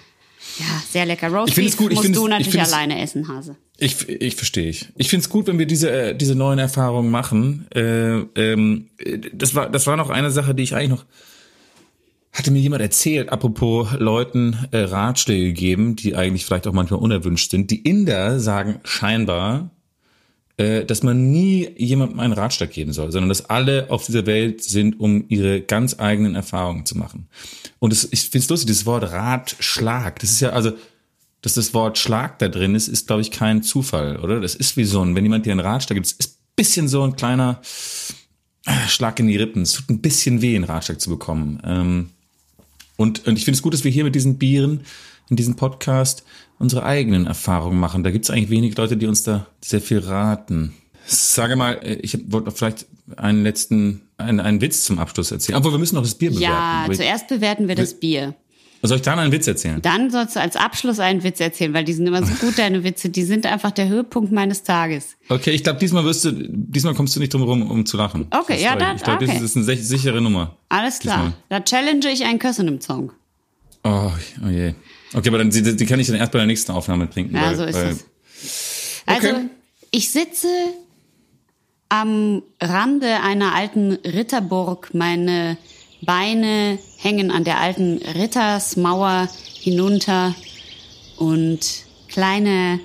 Speaker 2: Ja, sehr lecker.
Speaker 1: Ich
Speaker 2: Roast
Speaker 1: finde es
Speaker 2: Beef
Speaker 1: gut, ich
Speaker 2: musst du
Speaker 1: ich
Speaker 2: natürlich alleine essen, Hase.
Speaker 1: Ich, ich verstehe ich. Ich finde es gut, wenn wir diese, äh, diese neuen Erfahrungen machen. Äh, ähm, äh, das, war, das war noch eine Sache, die ich eigentlich noch. Hatte mir jemand erzählt, apropos Leuten äh, Ratschläge geben, die eigentlich vielleicht auch manchmal unerwünscht sind. Die Inder sagen scheinbar, dass man nie jemandem einen Ratschlag geben soll, sondern dass alle auf dieser Welt sind, um ihre ganz eigenen Erfahrungen zu machen. Und es, ich finde es lustig, das Wort Ratschlag, das ist ja also, dass das Wort Schlag da drin ist, ist, glaube ich, kein Zufall, oder? Das ist wie so ein, wenn jemand dir einen Ratschlag gibt, es ist ein bisschen so ein kleiner äh, Schlag in die Rippen. Es tut ein bisschen weh, einen Ratschlag zu bekommen. Ähm, und, und ich finde es gut, dass wir hier mit diesen Bieren, in diesem Podcast, unsere eigenen Erfahrungen machen. Da gibt es eigentlich wenig Leute, die uns da sehr viel raten. Sage mal, äh, ich wollte vielleicht einen letzten, einen, einen Witz zum Abschluss erzählen. Obwohl, wir müssen noch das Bier
Speaker 2: Ja,
Speaker 1: bewerten.
Speaker 2: zuerst bewerten wir das Bier.
Speaker 1: Soll ich da noch einen Witz erzählen?
Speaker 2: Dann sollst du als Abschluss einen Witz erzählen, weil die sind immer so gut, deine Witze. Die sind einfach der Höhepunkt meines Tages.
Speaker 1: Okay, ich glaube, diesmal wirst du, diesmal kommst du nicht drum herum, um zu lachen.
Speaker 2: Okay,
Speaker 1: Das
Speaker 2: ja, dann-
Speaker 1: Ich glaube,
Speaker 2: okay.
Speaker 1: das ist eine sich- sichere Nummer.
Speaker 2: Alles klar. Da challenge ich einen Kössen im Song.
Speaker 1: Oh, oh je. Okay, aber dann die, die kann ich dann erst bei der nächsten Aufnahme trinken.
Speaker 2: Ja,
Speaker 1: weil,
Speaker 2: so ist
Speaker 1: weil,
Speaker 2: es. Also,
Speaker 1: Okay.
Speaker 2: ich sitze am Rande einer alten Ritterburg. Meine Beine hängen an der alten Rittersmauer hinunter und kleine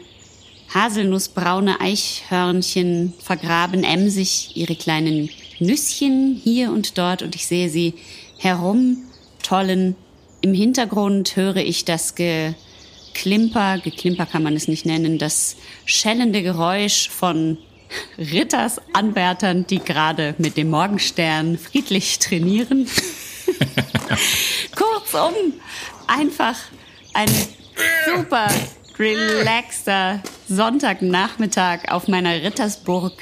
Speaker 2: haselnussbraune Eichhörnchen vergraben emsig ihre kleinen Nüsschen hier und dort und ich sehe sie herumtollen. Im Hintergrund höre ich das Geklimper, Geklimper kann man es nicht nennen, das schellende Geräusch von Rittersanwärtern, die gerade mit dem Morgenstern friedlich trainieren. Kurzum, einfach ein super relaxter Sonntagnachmittag auf meiner Rittersburg.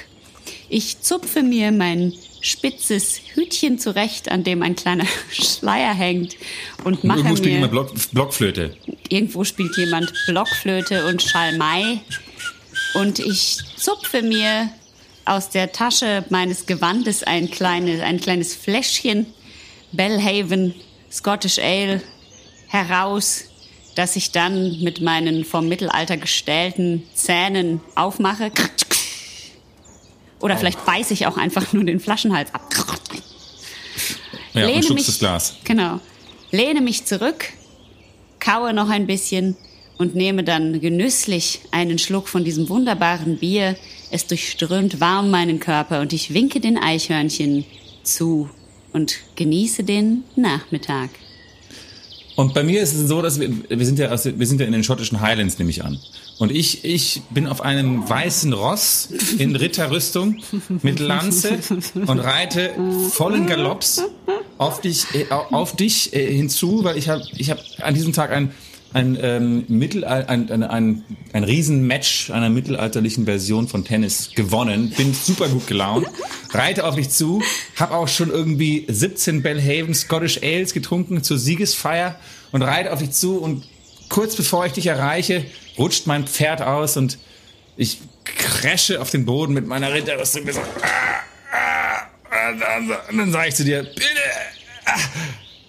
Speaker 2: Ich zupfe mir mein spitzes Hütchen zurecht, an dem ein kleiner Schleier hängt und mache
Speaker 1: Irgendwo spielt
Speaker 2: mir
Speaker 1: jemand Block, Blockflöte.
Speaker 2: irgendwo spielt jemand Blockflöte und Schalmei und ich zupfe mir aus der Tasche meines Gewandes ein kleines, ein kleines Fläschchen Bellhaven Scottish Ale heraus, das ich dann mit meinen vom Mittelalter gestählten Zähnen aufmache. Oder vielleicht beiße ich auch einfach nur den Flaschenhals ab.
Speaker 1: Ja, und
Speaker 2: Lehne
Speaker 1: schluckst
Speaker 2: mich-
Speaker 1: das Glas.
Speaker 2: Genau. Lehne mich zurück, kaue noch ein bisschen und nehme dann genüsslich einen Schluck von diesem wunderbaren Bier. Es durchströmt warm meinen Körper und ich winke den Eichhörnchen zu und genieße den Nachmittag.
Speaker 1: Und bei mir ist es so, dass wir, wir sind ja, aus, wir sind ja in den schottischen Highlands, nehme ich an. Und ich, ich bin auf einem weißen Ross in Ritterrüstung mit Lanze und reite vollen Galopps auf dich, äh, auf dich äh, hinzu, weil ich habe, ich habe an diesem Tag ein ein ähm, Mittelal ein, ein, ein, ein Riesenmatch einer mittelalterlichen Version von Tennis gewonnen. Bin super gut gelaunt, reite auf dich zu, hab auch schon irgendwie 17 Bellhaven Scottish Ales getrunken zur Siegesfeier und reite auf dich zu und kurz bevor ich dich erreiche, rutscht mein Pferd aus und ich crashe auf den Boden mit meiner Ritterrüstung. und so, ah, ah, und dann, und dann sage ich zu dir, bitte, ah,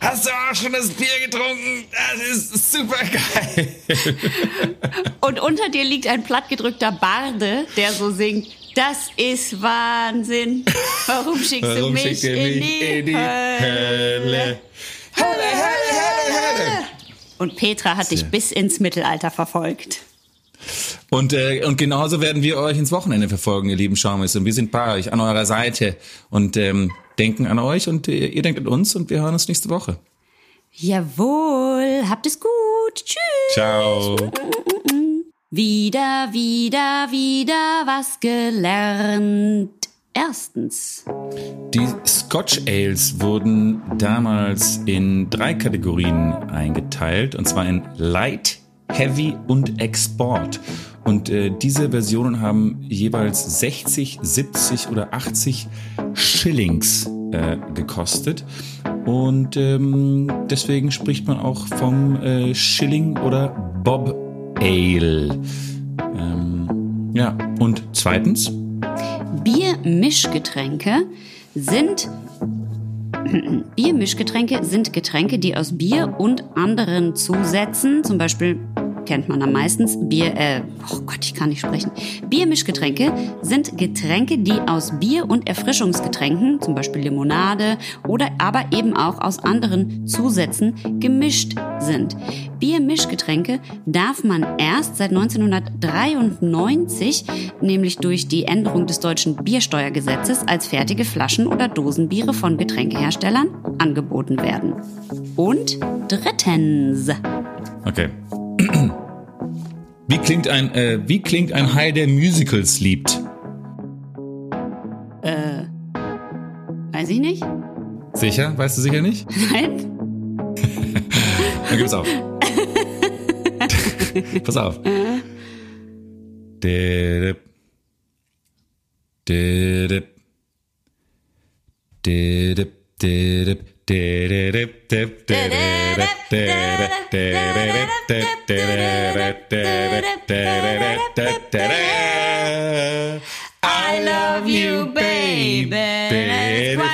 Speaker 1: hast du auch schon das Bier getrunken? Das ist super geil.
Speaker 2: Und unter dir liegt ein plattgedrückter Barde, der so singt. Das ist Wahnsinn. Warum schickst du
Speaker 1: Warum
Speaker 2: mich,
Speaker 1: schickt
Speaker 2: in,
Speaker 1: mich
Speaker 2: die
Speaker 1: in die
Speaker 2: Hölle?
Speaker 1: Hölle? Hölle, Hölle, Hölle, Hölle.
Speaker 2: Und Petra hat dich bis ins Mittelalter verfolgt.
Speaker 1: Und, äh, und genauso werden wir euch ins Wochenende verfolgen, ihr lieben Schaumis. Und wir sind bei euch, an eurer Seite und ähm, denken an euch und äh, ihr denkt an uns und wir hören uns nächste Woche.
Speaker 2: Jawohl, habt es gut. Tschüss.
Speaker 1: Ciao.
Speaker 2: Wieder, wieder, wieder was gelernt. Erstens.
Speaker 1: Die Scotch Ales wurden damals in drei Kategorien eingeteilt, und zwar in Light, Heavy und Export. Und äh, diese Versionen haben jeweils 60, 70 oder 80 Shillings äh, gekostet. Und ähm, deswegen spricht man auch vom äh, Shilling oder Bob Ale. Ähm, ja, und zweitens,
Speaker 2: Biermischgetränke sind Biermischgetränke sind Getränke, die aus Bier und anderen Zusätzen, zum Beispiel kennt man am meisten. Bier, äh, oh Gott, ich kann nicht sprechen. Biermischgetränke sind Getränke, die aus Bier und Erfrischungsgetränken, zum Beispiel Limonade oder aber eben auch aus anderen Zusätzen gemischt sind. Biermischgetränke darf man erst seit 1993, nämlich durch die Änderung des deutschen Biersteuergesetzes, als fertige Flaschen oder Dosenbiere von Getränkeherstellern angeboten werden. Und drittens.
Speaker 1: Okay. Wie klingt ein, äh, wie klingt ein Hai, der Musicals liebt?
Speaker 2: Äh, weiß ich nicht.
Speaker 1: Sicher? Weißt du sicher nicht?
Speaker 2: Nein.
Speaker 1: Dann gib's auf. Pass auf. Didip. Didip. Didip. Didip.
Speaker 2: I love you, baby.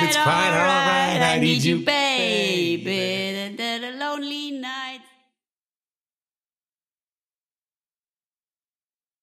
Speaker 1: It's quite alright, I need you,
Speaker 2: baby.